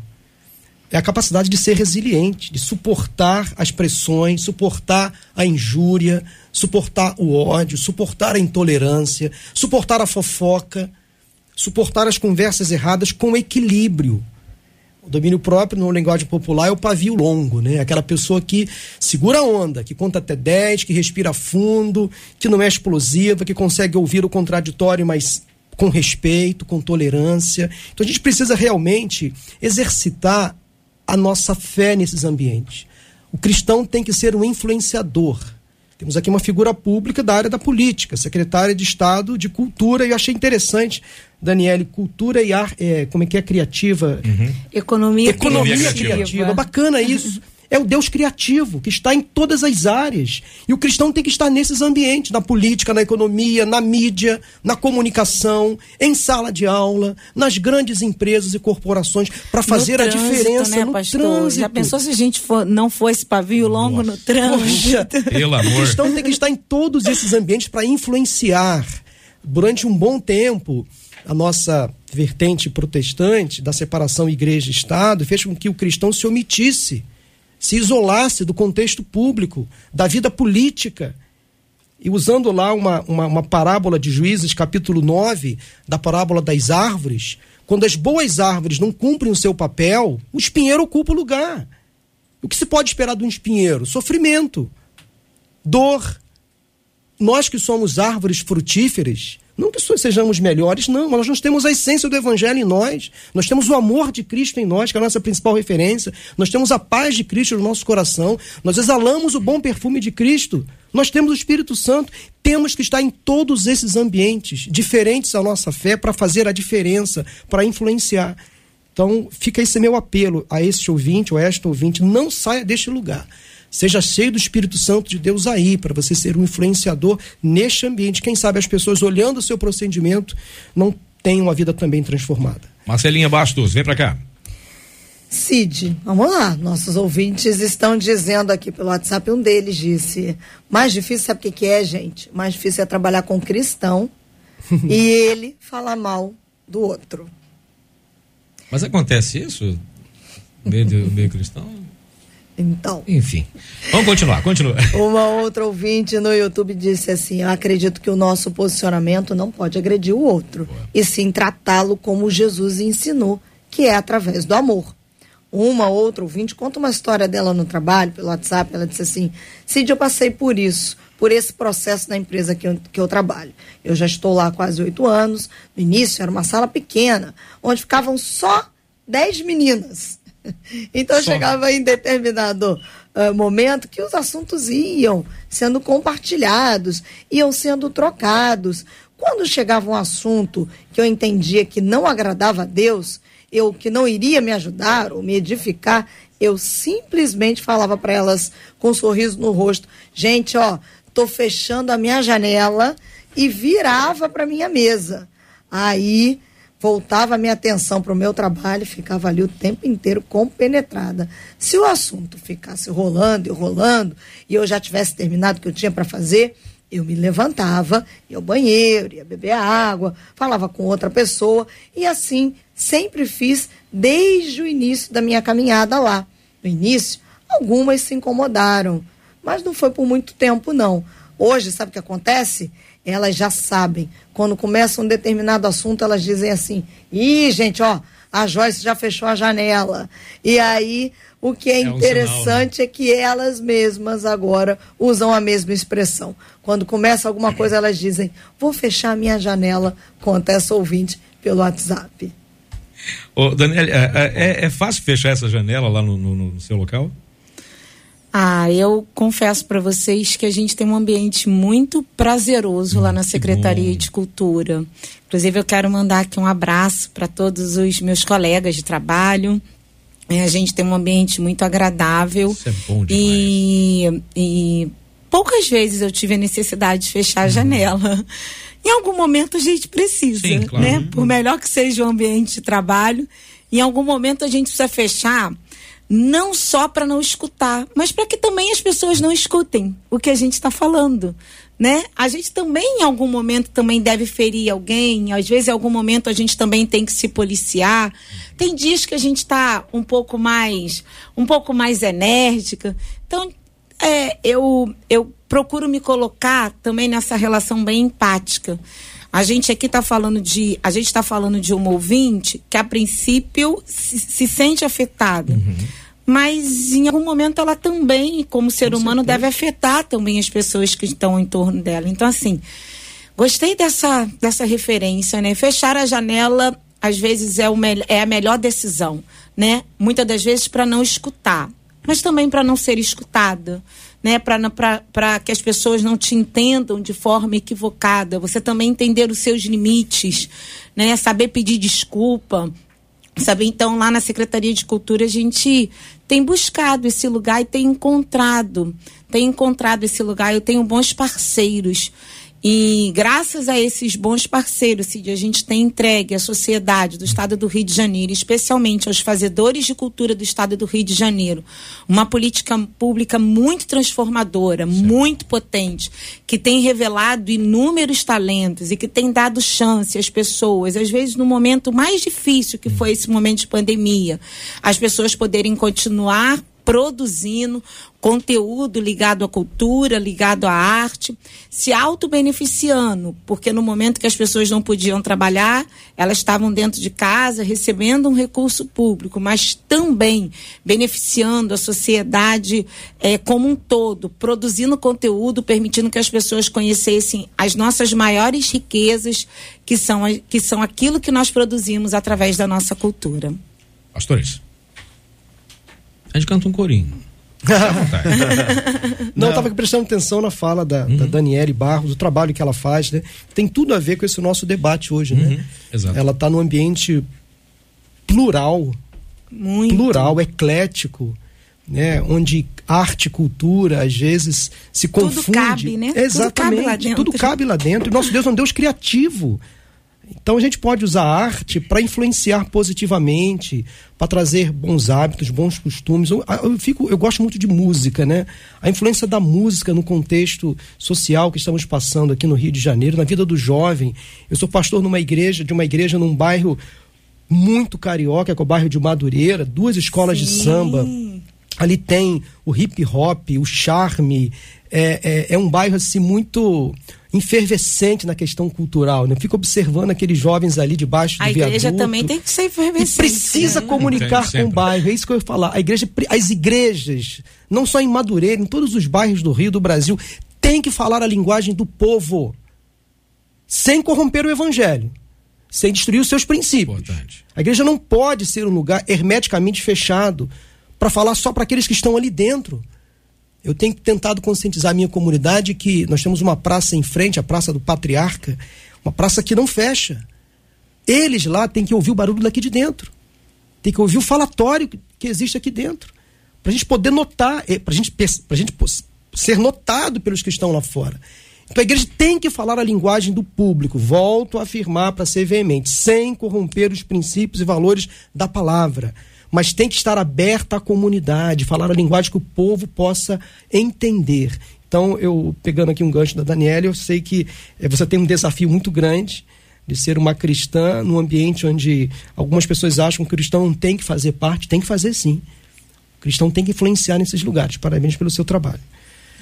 é a capacidade de ser resiliente, de suportar as pressões, suportar a injúria, suportar o ódio, suportar a intolerância, suportar a fofoca, suportar as conversas erradas com equilíbrio. O domínio próprio, no linguagem popular, é o pavio longo, né? Aquela pessoa que segura a onda, que conta até 10, que respira fundo, que não é explosiva, que consegue ouvir o contraditório, mas com respeito, com tolerância. Então a gente precisa realmente exercitar a nossa fé nesses ambientes. O cristão tem que ser um influenciador. Temos aqui uma figura pública da área da política, secretária de Estado de Cultura, e eu achei interessante, Daniele, cultura e ar, é, como é que é criativa? Uhum. Economia, Economia criativa. criativa. Bacana isso. É o Deus criativo, que está em todas as áreas. E o cristão tem que estar nesses ambientes, na política, na economia, na mídia, na comunicação, em sala de aula, nas grandes empresas e corporações, para fazer trânsito, a diferença né, no pastor? trânsito. Já pensou se a gente for, não fosse pavio longo Nossa. no trânsito? Pelo amor. O cristão tem que estar em todos esses ambientes para influenciar. Durante um bom tempo, a nossa vertente protestante da separação igreja-estado fez com que o cristão se omitisse se isolasse do contexto público, da vida política. E usando lá uma, uma, uma, parábola de Juízes, capítulo 9, da parábola das árvores, quando as boas árvores não cumprem o seu papel, o espinheiro ocupa o lugar. O que se pode esperar de um espinheiro? Sofrimento, dor. Nós que somos árvores frutíferas, não que sejamos melhores, não, mas nós temos a essência do Evangelho em nós. Nós temos o amor de Cristo em nós, que é a nossa principal referência. Nós temos a paz de Cristo no nosso coração. Nós exalamos o bom perfume de Cristo. Nós temos o Espírito Santo. Temos que estar em todos esses ambientes, diferentes à nossa fé, para fazer a diferença, para influenciar. Então, fica esse meu apelo a este ouvinte, ou a esta ouvinte: não saia deste lugar. Seja cheio do Espírito Santo de Deus aí, para você ser um influenciador neste ambiente. Quem sabe as pessoas olhando o seu procedimento não tenham a vida também transformada. Marcelinha Bastos, vem para cá. Cid, vamos lá. Nossos ouvintes estão dizendo aqui pelo WhatsApp, um deles disse: mais difícil, sabe o que, que é, gente? Mais difícil é trabalhar com cristão e ele falar mal do outro. Mas acontece isso? Meio, meio cristão? Então. Enfim. Vamos continuar, continua. Uma outra ouvinte no YouTube disse assim: Eu acredito que o nosso posicionamento não pode agredir o outro, Boa. e sim tratá-lo como Jesus ensinou, que é através do amor. Uma outra ouvinte conta uma história dela no trabalho, pelo WhatsApp. Ela disse assim: Cid, eu passei por isso, por esse processo na empresa que eu, que eu trabalho. Eu já estou lá há quase oito anos. No início era uma sala pequena, onde ficavam só dez meninas. Então chegava em determinado uh, momento que os assuntos iam sendo compartilhados, iam sendo trocados. Quando chegava um assunto que eu entendia que não agradava a Deus, eu que não iria me ajudar ou me edificar, eu simplesmente falava para elas com um sorriso no rosto: gente, ó, tô fechando a minha janela e virava para minha mesa. Aí voltava a minha atenção para o meu trabalho ficava ali o tempo inteiro compenetrada. Se o assunto ficasse rolando e rolando, e eu já tivesse terminado o que eu tinha para fazer, eu me levantava, ia ao banheiro, ia beber água, falava com outra pessoa, e assim sempre fiz desde o início da minha caminhada lá. No início, algumas se incomodaram, mas não foi por muito tempo, não. Hoje, sabe o que acontece? Elas já sabem. Quando começa um determinado assunto, elas dizem assim: ih, gente, ó, a Joyce já fechou a janela. E aí, o que é, é interessante um sinal, né? é que elas mesmas agora usam a mesma expressão. Quando começa alguma coisa, elas dizem: vou fechar a minha janela, conta essa ouvinte pelo WhatsApp. Ô, Daniel, é, é, é, fácil fechar essa janela lá no, no, no seu local? Ah, eu confesso para vocês que a gente tem um ambiente muito prazeroso hum, lá na Secretaria de Cultura. Inclusive, eu quero mandar aqui um abraço para todos os meus colegas de trabalho. É, a gente tem um ambiente muito agradável. Isso é bom demais. E, e poucas vezes eu tive a necessidade de fechar a uhum. janela. Em algum momento a gente precisa, Sim, claro. né? Por melhor que seja o ambiente de trabalho, em algum momento a gente precisa fechar não só para não escutar, mas para que também as pessoas não escutem o que a gente está falando. Né? A gente também, em algum momento, também deve ferir alguém. Às vezes, em algum momento, a gente também tem que se policiar. Tem dias que a gente está um pouco mais, um pouco mais enérgica. Então, é, eu, eu procuro me colocar também nessa relação bem empática. A gente aqui está falando de, a gente está falando de um ouvinte que a princípio se, se sente afetado. Uhum. Mas em algum momento ela também, como ser Com humano, certeza. deve afetar também as pessoas que estão em torno dela. Então, assim, gostei dessa, dessa referência, né? Fechar a janela às vezes é, o é a melhor decisão, né? Muitas das vezes para não escutar, mas também para não ser escutada. Né, para que as pessoas não te entendam de forma equivocada, você também entender os seus limites, né, saber pedir desculpa, saber então lá na Secretaria de Cultura a gente tem buscado esse lugar e tem encontrado, tem encontrado esse lugar, eu tenho bons parceiros e graças a esses bons parceiros, Cid, a gente tem entregue à sociedade do Estado do Rio de Janeiro, especialmente aos fazedores de cultura do Estado do Rio de Janeiro, uma política pública muito transformadora, Sim. muito potente, que tem revelado inúmeros talentos e que tem dado chance às pessoas, às vezes no momento mais difícil que foi esse momento de pandemia, as pessoas poderem continuar produzindo conteúdo ligado à cultura, ligado à arte, se auto-beneficiando, porque no momento que as pessoas não podiam trabalhar, elas estavam dentro de casa recebendo um recurso público, mas também beneficiando a sociedade é, como um todo, produzindo conteúdo, permitindo que as pessoas conhecessem as nossas maiores riquezas, que são, que são aquilo que nós produzimos através da nossa cultura. Pastores. A gente canta um corinho. não, eu estava prestando atenção na fala da, uhum. da Daniele Barros, do trabalho que ela faz, né? Tem tudo a ver com esse nosso debate hoje, né? uhum. né? Exato. Ela está num ambiente plural, Muito. plural, eclético, né? Onde arte e cultura às vezes se confunde. Tudo cabe, né? Exatamente. Tudo cabe lá dentro. Tudo cabe lá dentro. Nosso Deus é um Deus criativo. Então a gente pode usar a arte para influenciar positivamente, para trazer bons hábitos, bons costumes. Eu, eu, fico, eu gosto muito de música, né? A influência da música no contexto social que estamos passando aqui no Rio de Janeiro, na vida do jovem. Eu sou pastor numa igreja, de uma igreja num bairro muito carioca, que é o bairro de Madureira, duas escolas Sim. de samba. Ali tem o hip hop, o charme. É, é, é um bairro assim muito efervescente na questão cultural. Né? Eu fico observando aqueles jovens ali debaixo do viaduto. A igreja também tem que ser efervescente. E precisa né? comunicar com o bairro. É isso que eu ia falar. A igreja, as igrejas, não só em Madureira, em todos os bairros do Rio, do Brasil, tem que falar a linguagem do povo. Sem corromper o evangelho. Sem destruir os seus princípios. Importante. A igreja não pode ser um lugar hermeticamente fechado para falar só para aqueles que estão ali dentro. Eu tenho tentado conscientizar a minha comunidade que nós temos uma praça em frente, a Praça do Patriarca, uma praça que não fecha. Eles lá têm que ouvir o barulho daqui de dentro. Tem que ouvir o falatório que existe aqui dentro. Para a gente poder notar, eh, para gente, a gente ser notado pelos que estão lá fora. Então a igreja tem que falar a linguagem do público, volto a afirmar para ser veemente, sem corromper os princípios e valores da palavra mas tem que estar aberta à comunidade, falar a linguagem que o povo possa entender. Então, eu pegando aqui um gancho da Daniela, eu sei que é, você tem um desafio muito grande de ser uma cristã num ambiente onde algumas pessoas acham que o cristão tem que fazer parte, tem que fazer sim. O cristão tem que influenciar nesses lugares. Parabéns pelo seu trabalho.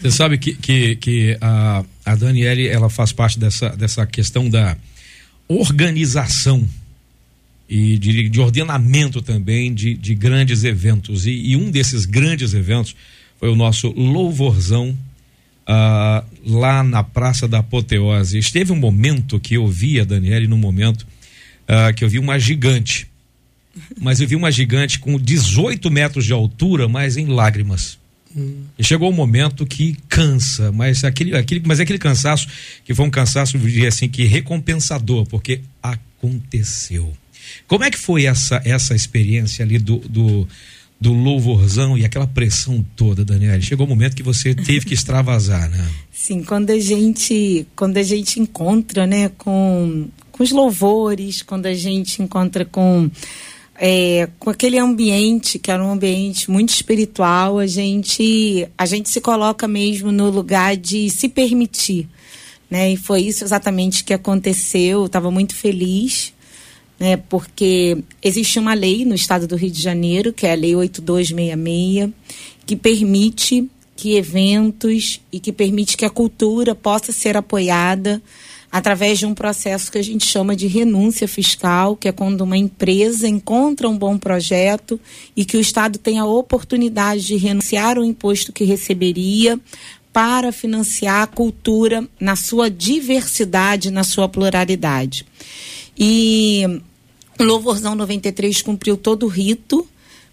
Você sabe que, que, que a, a Daniele ela faz parte dessa, dessa questão da organização e de, de ordenamento também de, de grandes eventos. E, e, um desses grandes eventos foi o nosso louvorzão uh, lá na Praça da Apoteose. Esteve um momento que eu vi a Daniele, num momento uh, que eu vi uma gigante. Mas eu vi uma gigante com 18 metros de altura, mas em lágrimas. Hum. E chegou um momento que cansa, mas aquele, aquele, mas é aquele cansaço que foi um cansaço, assim, que recompensador, porque aconteceu. Como é que foi essa, essa experiência ali do, do, do louvorzão e aquela pressão toda, Daniela? Chegou o um momento que você teve que extravasar, né? Sim, quando a gente, quando a gente encontra, né, com, com os louvores, quando a gente encontra com é, com aquele ambiente que era um ambiente muito espiritual, a gente a gente se coloca mesmo no lugar de se permitir, né? E foi isso exatamente que aconteceu. Estava muito feliz né, porque existe uma lei no estado do Rio de Janeiro, que é a Lei 8266, que permite que eventos e que permite que a cultura possa ser apoiada através de um processo que a gente chama de renúncia fiscal, que é quando uma empresa encontra um bom projeto e que o Estado tem a oportunidade de renunciar ao imposto que receberia para financiar a cultura na sua diversidade, na sua pluralidade. E O Louvorzão 93 cumpriu todo o rito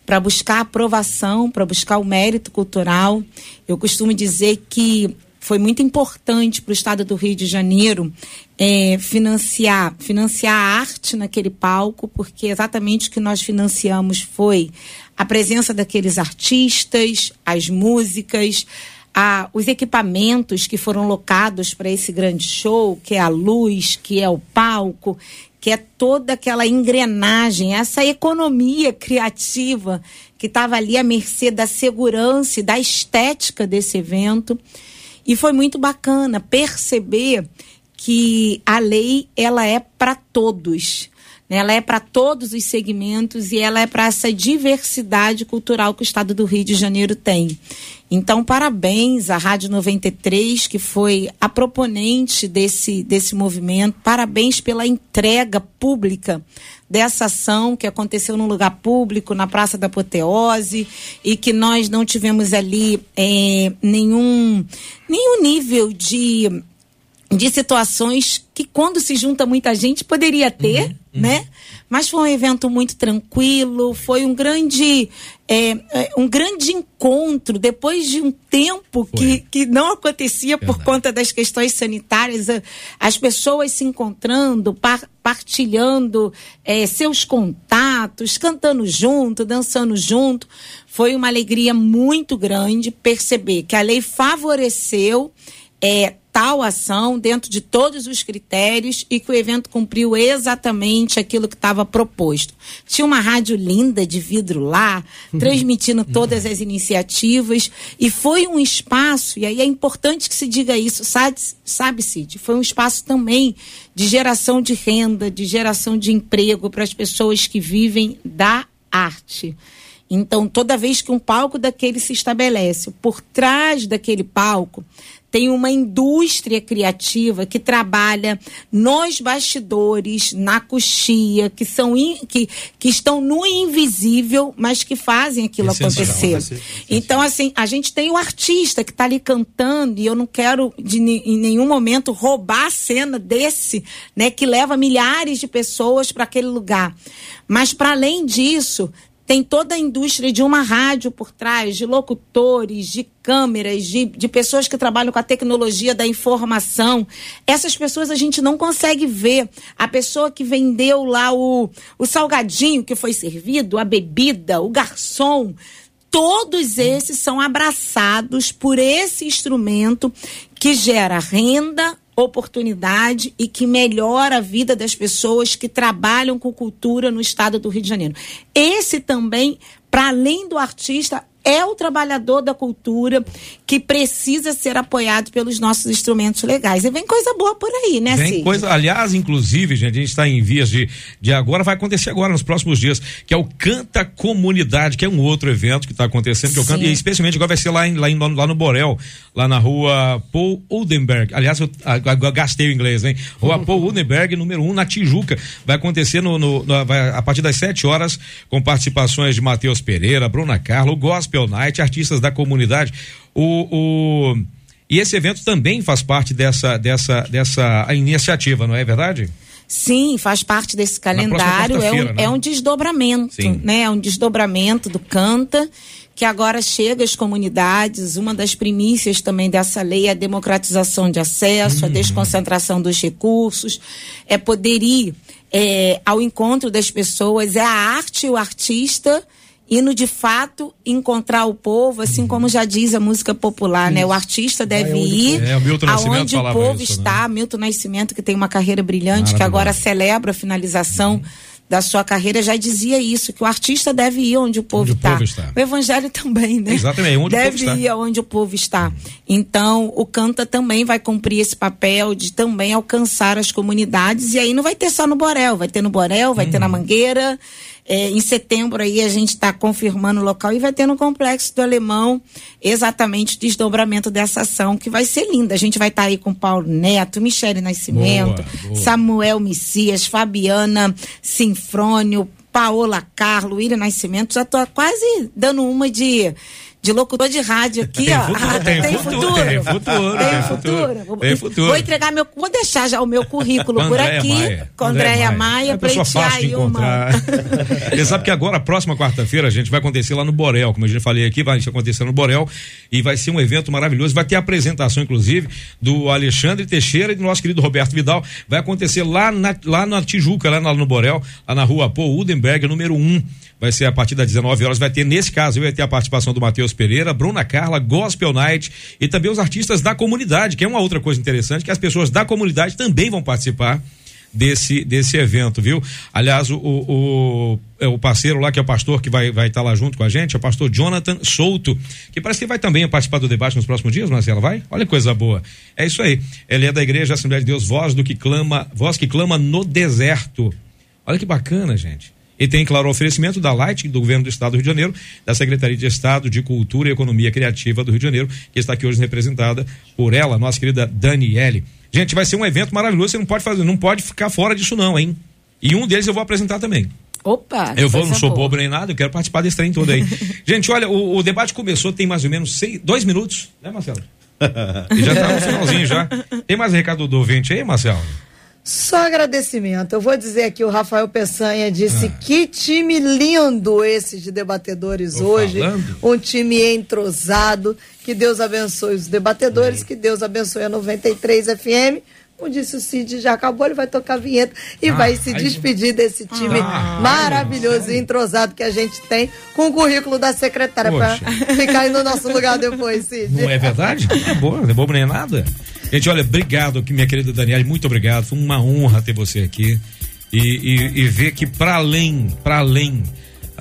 para buscar aprovação, para buscar o mérito cultural. Eu costumo dizer que foi muito importante para o estado do Rio de Janeiro é, financiar, financiar a arte naquele palco, porque exatamente o que nós financiamos foi a presença daqueles artistas, as músicas, a, os equipamentos que foram locados para esse grande show, que é a luz, que é o palco, que é toda aquela engrenagem, essa economia criativa que estava ali à mercê da segurança e da estética desse evento. E foi muito bacana perceber que a lei ela é para todos. Ela é para todos os segmentos e ela é para essa diversidade cultural que o estado do Rio de Janeiro tem. Então, parabéns à Rádio 93, que foi a proponente desse, desse movimento. Parabéns pela entrega pública dessa ação que aconteceu num lugar público, na Praça da Apoteose, e que nós não tivemos ali é, nenhum, nenhum nível de, de situações que, quando se junta muita gente, poderia ter, uhum, uhum. né? Mas foi um evento muito tranquilo, foi um grande, é, é um grande encontro depois de um tempo que, que não acontecia Verdade. por conta das questões sanitárias, as pessoas se encontrando, par, partilhando é, seus contatos, cantando junto, dançando junto. Foi uma alegria muito grande perceber que a lei favoreceu é, tal ação dentro de todos os critérios e que o evento cumpriu exatamente aquilo que estava proposto. Tinha uma rádio linda de vidro lá, uhum. transmitindo todas as iniciativas e foi um espaço, e aí é importante que se diga isso, sabe, sabe Cid? Foi um espaço também de geração de renda, de geração de emprego para as pessoas que vivem da arte. Então, toda vez que um palco daquele se estabelece, por trás daquele palco tem uma indústria criativa que trabalha nos bastidores, na coxia, que são in, que, que estão no invisível, mas que fazem aquilo acontecer. Então, assim, a gente tem o artista que está ali cantando, e eu não quero de, em nenhum momento roubar a cena desse, né, que leva milhares de pessoas para aquele lugar. Mas, para além disso, tem toda a indústria de uma rádio por trás, de locutores, de câmeras, de, de pessoas que trabalham com a tecnologia da informação. Essas pessoas a gente não consegue ver. A pessoa que vendeu lá o, o salgadinho que foi servido, a bebida, o garçom. Todos esses são abraçados por esse instrumento que gera renda, oportunidade e que melhora a vida das pessoas que trabalham com cultura no estado do Rio de Janeiro. Esse também, para além do artista, é o trabalhador da cultura que precisa ser apoiado pelos nossos instrumentos legais. E vem coisa boa por aí, né, Vem coisa, aliás, inclusive, gente, a gente está em vias de, de agora, vai acontecer agora, nos próximos dias, que é o Canta Comunidade, que é um outro evento que está acontecendo, que eu canto, e especialmente agora vai ser lá, em, lá, em, lá no Borel, lá na rua Paul Udenberg. Aliás, eu, eu, eu gastei o inglês, hein? Rua Paul Udenberg, número 1, um, na Tijuca. Vai acontecer no, no, no vai, a partir das 7 horas, com participações de Matheus Pereira, Bruna Carlo, o Gospel Night, artistas da comunidade. O, o, e esse evento também faz parte dessa, dessa, dessa iniciativa, não é verdade? Sim, faz parte desse calendário. É um, né? é um desdobramento, Sim. né? É um desdobramento do Canta, que agora chega às comunidades. Uma das primícias também dessa lei é a democratização de acesso, uhum. a desconcentração dos recursos, é poder ir é, ao encontro das pessoas, é a arte e o artista indo de fato encontrar o povo, assim uhum. como já diz a música popular, né? O artista deve ir é, o aonde o povo isso, está. Né? Milton Nascimento, que tem uma carreira brilhante, que agora celebra a finalização. Uhum. Da sua carreira já dizia isso, que o artista deve ir onde o povo, onde está. O, povo está. o evangelho também, né? Exatamente, onde deve o povo ir está. onde o povo está. Então, o Canta também vai cumprir esse papel de também alcançar as comunidades. E aí não vai ter só no Borel, vai ter no Borel, vai uhum. ter na uhum. Mangueira. É, em setembro aí a gente está confirmando o local e vai ter no Complexo do Alemão exatamente o desdobramento dessa ação, que vai ser linda. A gente vai estar tá aí com Paulo Neto, Michele Nascimento, boa, boa. Samuel Messias, Fabiana Sinfrônio, Paola Carlo, Ira Nascimento. Já estou quase dando uma de de locutor de rádio aqui, tem ó. Futuro, tem, tem, futuro, futuro, tem futuro. Tem futuro. Tem futuro. Vou entregar meu. Vou deixar já o meu currículo por aqui Maia. com Andréia Maia, Maia é pleitear aí uma. Você sabe que agora, próxima quarta-feira, a gente vai acontecer lá no Borel, como eu já falei aqui, vai acontecer no Borel e vai ser um evento maravilhoso. Vai ter apresentação, inclusive, do Alexandre Teixeira e do nosso querido Roberto Vidal. Vai acontecer lá na, lá na Tijuca, lá no Borel, lá na rua Paul Udenberg, número 1. Um vai ser a partir das 19 horas. Vai ter, nesse caso, vai ter a participação do Matheus Pereira, Bruna Carla, Gospel Night e também os artistas da comunidade, que é uma outra coisa interessante, que as pessoas da comunidade também vão participar desse, desse evento, viu? Aliás, o, o, é o parceiro lá, que é o pastor que vai estar vai tá lá junto com a gente, é o pastor Jonathan Souto, que parece que vai também participar do debate nos próximos dias, Marcela, vai? Olha que coisa boa. É isso aí. Ele é da Igreja Assembleia de Deus, voz do que clama, voz que clama no deserto. Olha que bacana, gente. E tem, claro, o oferecimento da Light, do governo do Estado do Rio de Janeiro, da Secretaria de Estado de Cultura e Economia Criativa do Rio de Janeiro, que está aqui hoje representada por ela, nossa querida Daniele. Gente, vai ser um evento maravilhoso, você não pode fazer, não pode ficar fora disso não, hein? E um deles eu vou apresentar também. Opa! Eu vou, não sou boa. bobo nem nada, eu quero participar desse trem todo aí. Gente, olha, o, o, debate começou tem mais ou menos seis, dois minutos, né, Marcelo? e já tá no finalzinho já. Tem mais recado do ouvinte aí, Marcelo? Só agradecimento. Eu vou dizer aqui, o Rafael Peçanha disse ah. que time lindo esse de debatedores Tô hoje. Falando. Um time entrosado. Que Deus abençoe os debatedores, que Deus abençoe a 93 FM. Como disse o Cid, já acabou, ele vai tocar a vinheta e ah, vai se despedir desse time ah, maravilhoso e entrosado que a gente tem com o currículo da secretária para ficar aí no nosso lugar depois, Cid. Não é verdade? Não é boa, não é bobo nem nada. Gente, olha, obrigado aqui, minha querida Daniela, muito obrigado. Foi uma honra ter você aqui e, e, e ver que para além, para além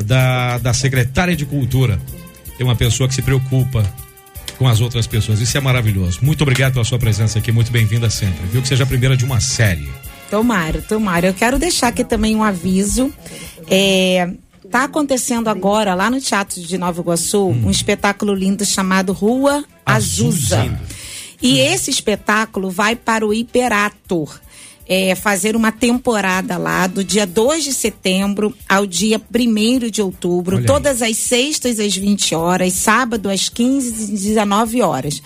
da, da secretária de Cultura, tem uma pessoa que se preocupa com as outras pessoas. Isso é maravilhoso. Muito obrigado pela sua presença aqui, muito bem-vinda sempre. Viu que seja a primeira de uma série. Tomara, tomara. Eu quero deixar aqui também um aviso. É, tá acontecendo agora lá no Teatro de Nova Iguaçu hum. um espetáculo lindo chamado Rua Azusa. Azusa. E esse espetáculo vai para o Hiperator. É, fazer uma temporada lá do dia 2 de setembro ao dia 1 de outubro, todas as sextas às 20 horas, sábado às 15 e 19 horas.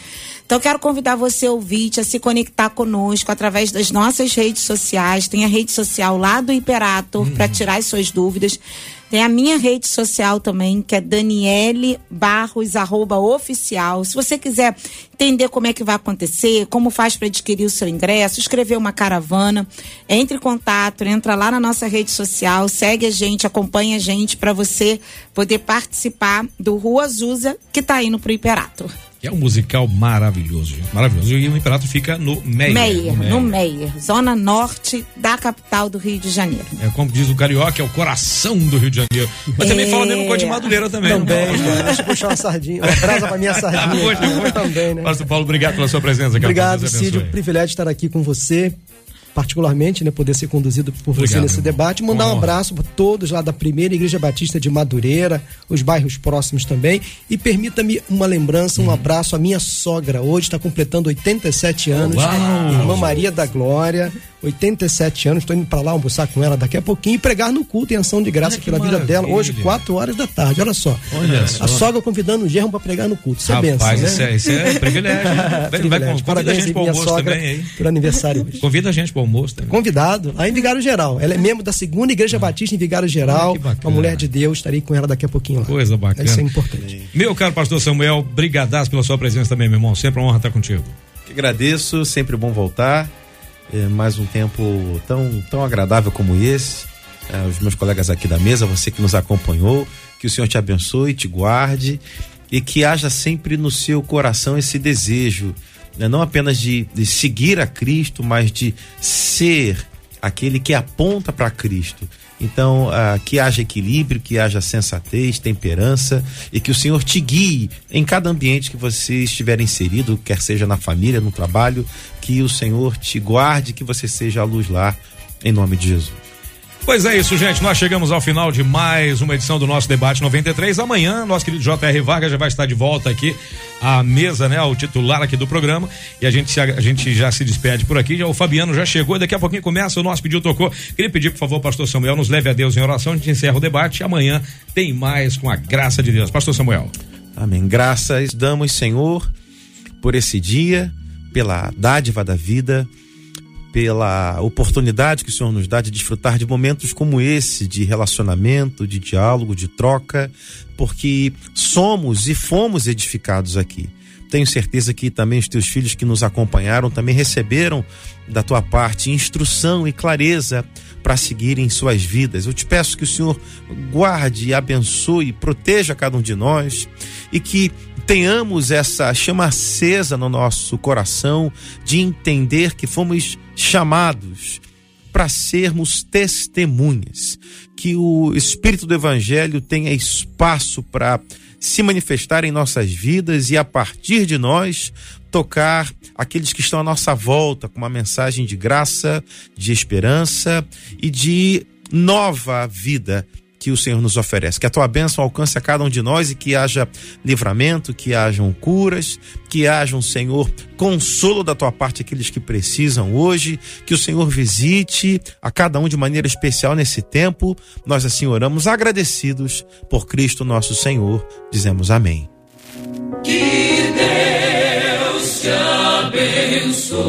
Então, quero convidar você, ouvinte, a se conectar conosco através das nossas redes sociais. Tem a rede social lá do Hiperator uhum. para tirar as suas dúvidas. Tem a minha rede social também, que é Daniele Barros, arroba oficial. Se você quiser entender como é que vai acontecer, como faz para adquirir o seu ingresso, escrever uma caravana, entre em contato, entra lá na nossa rede social, segue a gente, acompanha a gente para você poder participar do Rua Azusa, que está indo pro Imperator. É um musical maravilhoso, maravilhoso. E o Imperato fica no Meier. Meier, no Meier, zona norte da capital do Rio de Janeiro. É como diz o carioca, é o coração do Rio de Janeiro. Mas é... também fala mesmo com a de Madureira também. Também, né? deixa eu puxar uma sardinha, uma brasa pra minha sardinha. Ah, hoje, hoje. Também, né? Pastor Paulo, obrigado pela sua presença. Obrigado, Cid, o privilégio de estar aqui com você particularmente, né, poder ser conduzido por Obrigado, você nesse debate. Mandar um abraço para todos lá da primeira Igreja Batista de Madureira, os bairros próximos também. E permita-me uma lembrança, um uhum. abraço à minha sogra. Hoje está completando 87 anos. Uau. Irmã Maria da Glória. 87 anos, estou indo para lá almoçar com ela daqui a pouquinho e pregar no culto em ação de graça pela maravilha. vida dela, hoje, 4 horas da tarde. Olha só. Olha a sogra convidando o germo para pregar no culto. Isso é Rapaz, é benção. Isso, né? é, isso é privilégio. vai, privilégio. Vai, convida a gente para o almoço também aí. Por aniversário hoje. Convida a gente para o almoço também. Convidado, lá em Vigário Geral. Ela é membro da segunda Igreja ah. Batista em Vigário Geral. Ah, uma mulher de Deus, estarei com ela daqui a pouquinho lá. Coisa bacana. Isso é importante. Meu caro pastor Samuel, brigadaço pela sua presença também, meu irmão. Sempre uma honra estar contigo. Que agradeço, sempre bom voltar é, mais um tempo tão, tão agradável como esse. É, os meus colegas aqui da mesa, você que nos acompanhou, que o Senhor te abençoe, te guarde e que haja sempre no seu coração esse desejo, né, não apenas de, de seguir a Cristo, mas de ser aquele que aponta para Cristo. Então, ah, que haja equilíbrio, que haja sensatez, temperança e que o Senhor te guie em cada ambiente que você estiver inserido, quer seja na família, no trabalho, que o Senhor te guarde, que você seja a luz lá, em nome de Jesus. Pois é isso, gente. Nós chegamos ao final de mais uma edição do nosso debate 93. Amanhã, nosso querido J.R. Vargas já vai estar de volta aqui à mesa, né? O titular aqui do programa. E a gente, a, gente já se despede por aqui. O Fabiano já chegou. Daqui a pouquinho começa. O nosso pedido tocou. Queria pedir, por favor, pastor Samuel, nos leve a Deus em oração. A gente encerra o debate. Amanhã tem mais com a graça de Deus. Pastor Samuel. Amém. Graças damos, Senhor, por esse dia, pela dádiva da vida, pela oportunidade que o Senhor nos dá de desfrutar de momentos como esse, de relacionamento, de diálogo, de troca, porque somos e fomos edificados aqui. Tenho certeza que também os teus filhos que nos acompanharam também receberam da tua parte instrução e clareza para seguirem suas vidas. Eu te peço que o Senhor guarde, abençoe, proteja cada um de nós e que tenhamos essa chama acesa no nosso coração de entender que fomos chamados para sermos testemunhas, que o Espírito do Evangelho tenha espaço para se manifestar em nossas vidas e a partir de nós tocar aqueles que estão à nossa volta com uma mensagem de graça, de esperança e de nova vida que o Senhor nos oferece. Que a tua bênção alcance a cada um de nós e que haja livramento, que hajam curas, que haja um Senhor consolo da tua parte aqueles que precisam hoje, que o Senhor visite a cada um de maneira especial nesse tempo. Nós assim oramos agradecidos por Cristo nosso Senhor. Dizemos amém. Que Deus te abençoe.